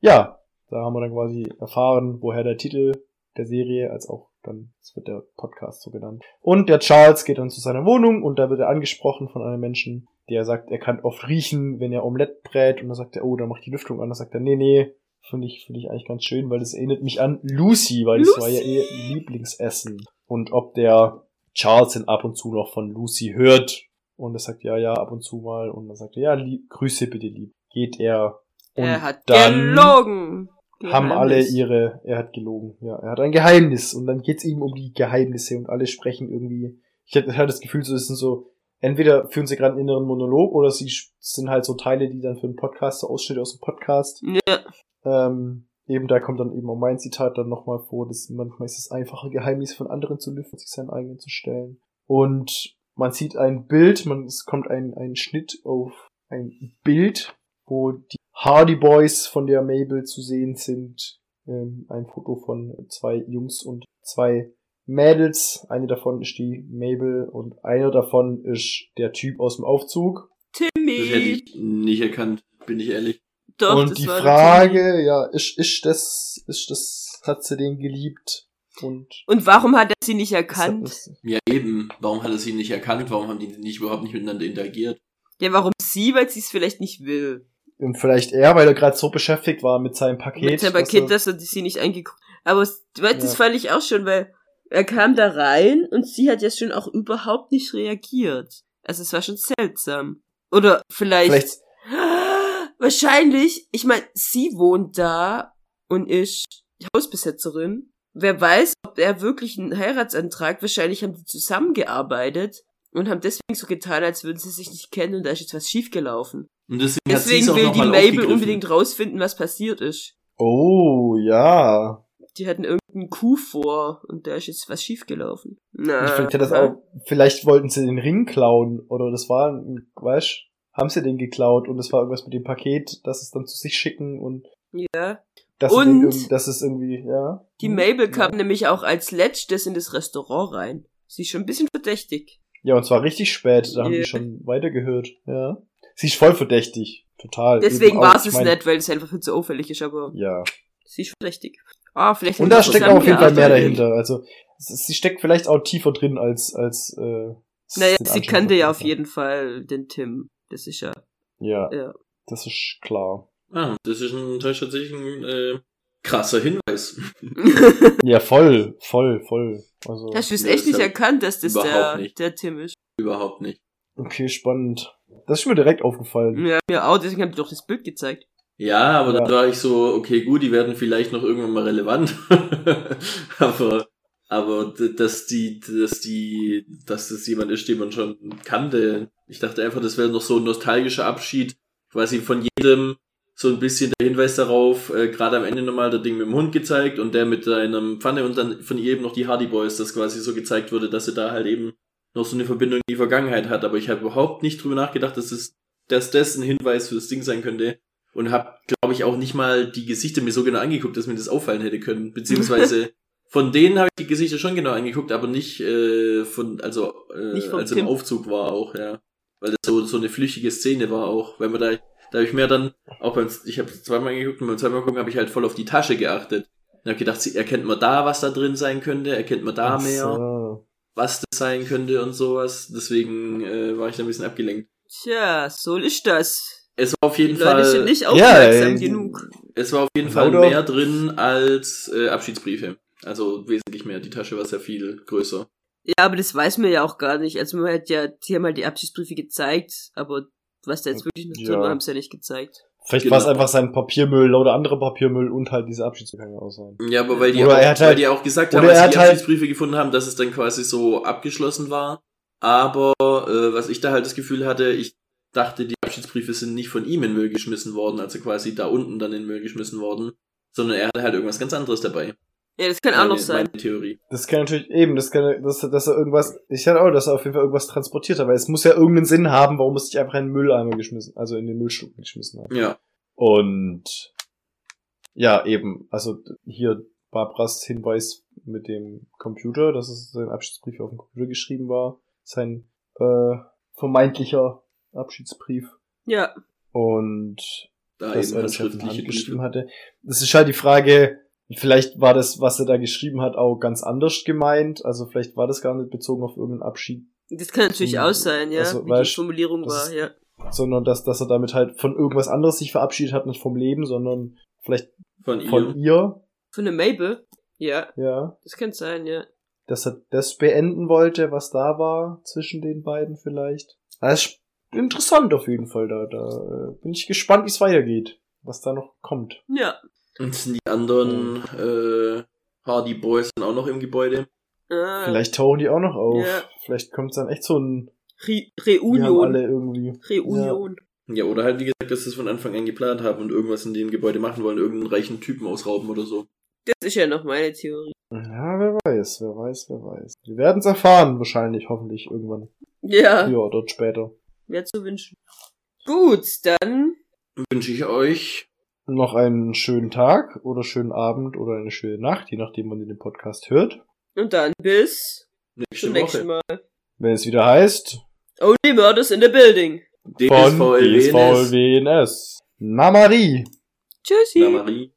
ja, da haben wir dann quasi erfahren, woher der Titel der Serie, als auch dann, das wird der Podcast so genannt. Und der Charles geht dann zu seiner Wohnung und da wird er angesprochen von einem Menschen, der sagt, er kann oft riechen, wenn er Omelette brät und dann sagt er, oh, da macht die Lüftung an. Dann sagt er, nee, nee, finde ich, finde ich eigentlich ganz schön, weil das erinnert mich an Lucy, weil das war ja ihr Lieblingsessen. Und ob der Charles denn ab und zu noch von Lucy hört. Und er sagt, ja, ja, ab und zu mal. Und dann sagt er, ja, lieb, Grüße bitte lieb. Geht er. Und er hat dann gelogen. Haben alle ihre, er hat gelogen, ja, er hat ein Geheimnis. Und dann geht's ihm um die Geheimnisse und alle sprechen irgendwie, ich hatte das Gefühl, so es sind so, entweder führen sie gerade einen inneren Monolog oder sie sind halt so Teile, die dann für einen Podcast, so Ausschnitte aus dem Podcast, Ja, ähm, eben da kommt dann eben auch mein Zitat dann nochmal vor, dass manchmal ist es einfache Geheimnis von anderen zu lüften, sich seinen eigenen zu stellen. Und man sieht ein Bild, man, es kommt ein, ein Schnitt auf ein Bild, wo die Hardy Boys von der Mabel zu sehen sind. Ähm, ein Foto von zwei Jungs und zwei Mädels. Eine davon ist die Mabel und einer davon ist der Typ aus dem Aufzug. Das hätte Timmy. ich nicht erkannt, bin ich ehrlich. Doch, und das die Frage, ja, ist, ist das, ist das, hat sie den geliebt? Und Timmy. Und warum hat er sie nicht erkannt? Ja, eben. Warum hat er sie nicht erkannt? Warum haben die nicht überhaupt nicht miteinander interagiert? Ja, warum sie? Weil sie es vielleicht nicht will. Und vielleicht er, weil er gerade so beschäftigt war mit seinem Paket. Mit seinem dass Paket, er- dass er sie nicht eingeguckt. Aber das Ja. fand ich auch schon, weil er kam da rein und sie hat ja schon auch überhaupt nicht reagiert. Also es war schon seltsam. Oder vielleicht, vielleicht, wahrscheinlich, ich meine, sie wohnt da und ist die Hausbesetzerin. Wer weiß, ob er wirklich einen Heiratsantrag, wahrscheinlich haben die zusammengearbeitet und haben deswegen so getan, als würden sie sich nicht kennen und da ist jetzt was schiefgelaufen. Und deswegen, Deswegen will die Mabel unbedingt rausfinden, was passiert ist. oh, ja. Die hatten irgendeinen Coup vor und da ist jetzt was schiefgelaufen. Na, hat das auch, vielleicht wollten sie den Ring klauen, oder das war, ein- weißt, haben sie den geklaut und es war irgendwas mit dem Paket, dass es dann zu sich schicken und Ja. dass, Und- dass es irgendwie, ja. Die Mabel kam ja. nämlich auch als letztes in das Restaurant rein. Sie ist schon ein bisschen verdächtig. Ja, und zwar richtig spät, da haben die schon weitergehört, ja. Sie ist voll verdächtig, total. Deswegen war es ich es mein, nicht, weil es einfach viel zu auffällig ist, aber Ja. sie ist verdächtig. Ah, vielleicht Und da steckt auch auf jeden Fall mehr dahinter. Also sie steckt vielleicht auch tiefer drin als als. Äh, Naja, sie kannte ja auf jeden Fall den Tim. Das ist ja. Ja, ja. das ist klar. Ah, das ist ein, das ist tatsächlich ein äh, krasser Hinweis. Ja, voll, voll, voll. Also Hast du es echt nicht erkannt, dass das der, nicht. der Tim ist? Überhaupt nicht. okay, spannend. Das ist mir direkt aufgefallen. Ja, mir auch, deswegen haben die doch das Bild gezeigt. Ja, aber Ja. dann war ich so, okay, gut, die werden vielleicht noch irgendwann mal relevant. aber, aber dass die, dass die, dass das jemand ist, den man schon kannte. Ich dachte einfach, das wäre noch so ein nostalgischer Abschied, quasi von jedem so ein bisschen der Hinweis darauf, äh, gerade am Ende nochmal der Ding mit dem Hund gezeigt und der mit einem Pfanne und dann von ihr eben noch die Hardy Boys, das quasi so gezeigt wurde, dass sie da halt eben noch so eine Verbindung in die Vergangenheit hat. Aber ich habe überhaupt nicht drüber nachgedacht, dass es, dass das ein Hinweis für das Ding sein könnte und habe, glaube ich, auch nicht mal die Gesichter mir so genau angeguckt, dass mir das auffallen hätte können. Beziehungsweise von denen habe ich die Gesichter schon genau angeguckt, aber nicht äh, von, also äh, Nicht als Tim. im Aufzug war auch, ja. Weil das so, so eine flüchtige Szene war auch. Weil man da, da habe ich mir dann, auch beim, ich habe zweimal geguckt und beim zweimal gucken habe ich halt voll auf die Tasche geachtet. Und habe gedacht, erkennt man da, was da drin sein könnte, erkennt man da Ach mehr, so. Was das sein könnte und sowas. Deswegen äh, war ich da ein bisschen abgelenkt. Tja, so ist das. Es war auf Die jeden Leute sind Fall, nicht Ja, aufmerksam äh, genug. es war auf jeden Fall Lauter- mehr drin als äh, Abschiedsbriefe. Also wesentlich mehr. Die Tasche war sehr viel größer. Ja, aber das weiß man ja auch gar nicht. Also man hat ja, die haben halt die Abschiedsbriefe gezeigt, aber was da jetzt wirklich noch Ja. drin war, haben sie ja nicht gezeigt. Vielleicht Genau. war es einfach sein Papiermüll oder andere Papiermüll und halt diese Abschiedsbriefe kann ja aber weil die, Oder auch, er hat weil halt- die auch gesagt haben, als sie die halt- Abschiedsbriefe gefunden haben, dass es dann quasi so abgeschlossen war. Aber äh, was ich da halt das Gefühl hatte, ich dachte, die Abschiedsbriefe sind nicht von ihm in Müll geschmissen worden, also quasi da unten dann in Müll geschmissen worden, sondern er hatte halt irgendwas ganz anderes dabei. Ja, das kann auch Meine, noch sein. meine Theorie. Das kann natürlich eben, das kann, dass, dass er irgendwas, ich hatte auch, dass er auf jeden Fall irgendwas transportiert hat, weil es muss ja irgendeinen Sinn haben, warum es sich einfach in den Mülleimer geschmissen, also in den Müllstück geschmissen hat. Ja. Und ja, eben, also hier Barbaras Hinweis mit dem Computer, dass es sein Abschiedsbrief auf dem Computer geschrieben war, sein äh, vermeintlicher Abschiedsbrief. Ja. Und Da dass er das halt in handschriftliche Hand geschrieben hatte. Das ist halt die Frage, vielleicht war das, was er da geschrieben hat, auch ganz anders gemeint. Also vielleicht war das gar nicht bezogen auf irgendeinen Abschied, Das kann natürlich Hm, auch sein, ja. also, wie weißt, die Formulierung das war, ja. sondern dass, dass er damit halt von irgendwas anderes sich verabschiedet hat, nicht vom Leben, sondern vielleicht Von ihr. von ihr, Von der Mabel? Ja, ja. das kann sein, ja. Dass er das beenden wollte, was da war zwischen den beiden vielleicht. Das ist interessant auf jeden Fall. Da, da äh, bin ich gespannt, wie es weitergeht, was da noch kommt. Ja. Und sind die anderen äh, Hardy Boys dann auch noch im Gebäude? Ah, Vielleicht tauchen die auch noch auf. Ja. Vielleicht kommt dann echt so ein Re Die haben Reunion. alle irgendwie. Reunion. Ja, oder halt wie gesagt, dass sie es von Anfang an geplant haben und irgendwas in dem Gebäude machen wollen, irgendeinen reichen Typen ausrauben oder so. Das ist ja noch meine Theorie. Ja, wer weiß, wer weiß, wer weiß. Wir werden es erfahren, wahrscheinlich, hoffentlich, irgendwann. Ja, Ja, oder später. wäre zu wünschen. Gut, dann Wünsche ich euch Noch einen schönen Tag oder schönen Abend oder eine schöne Nacht, je nachdem, wann ihr den Podcast hört. und dann bis nächste zum nächsten Woche. Mal. Wenn es wieder heißt, Only Murders in the Building. von DSVLWNS. DSVLWNS. Namari. Tschüssi. Na, Marie.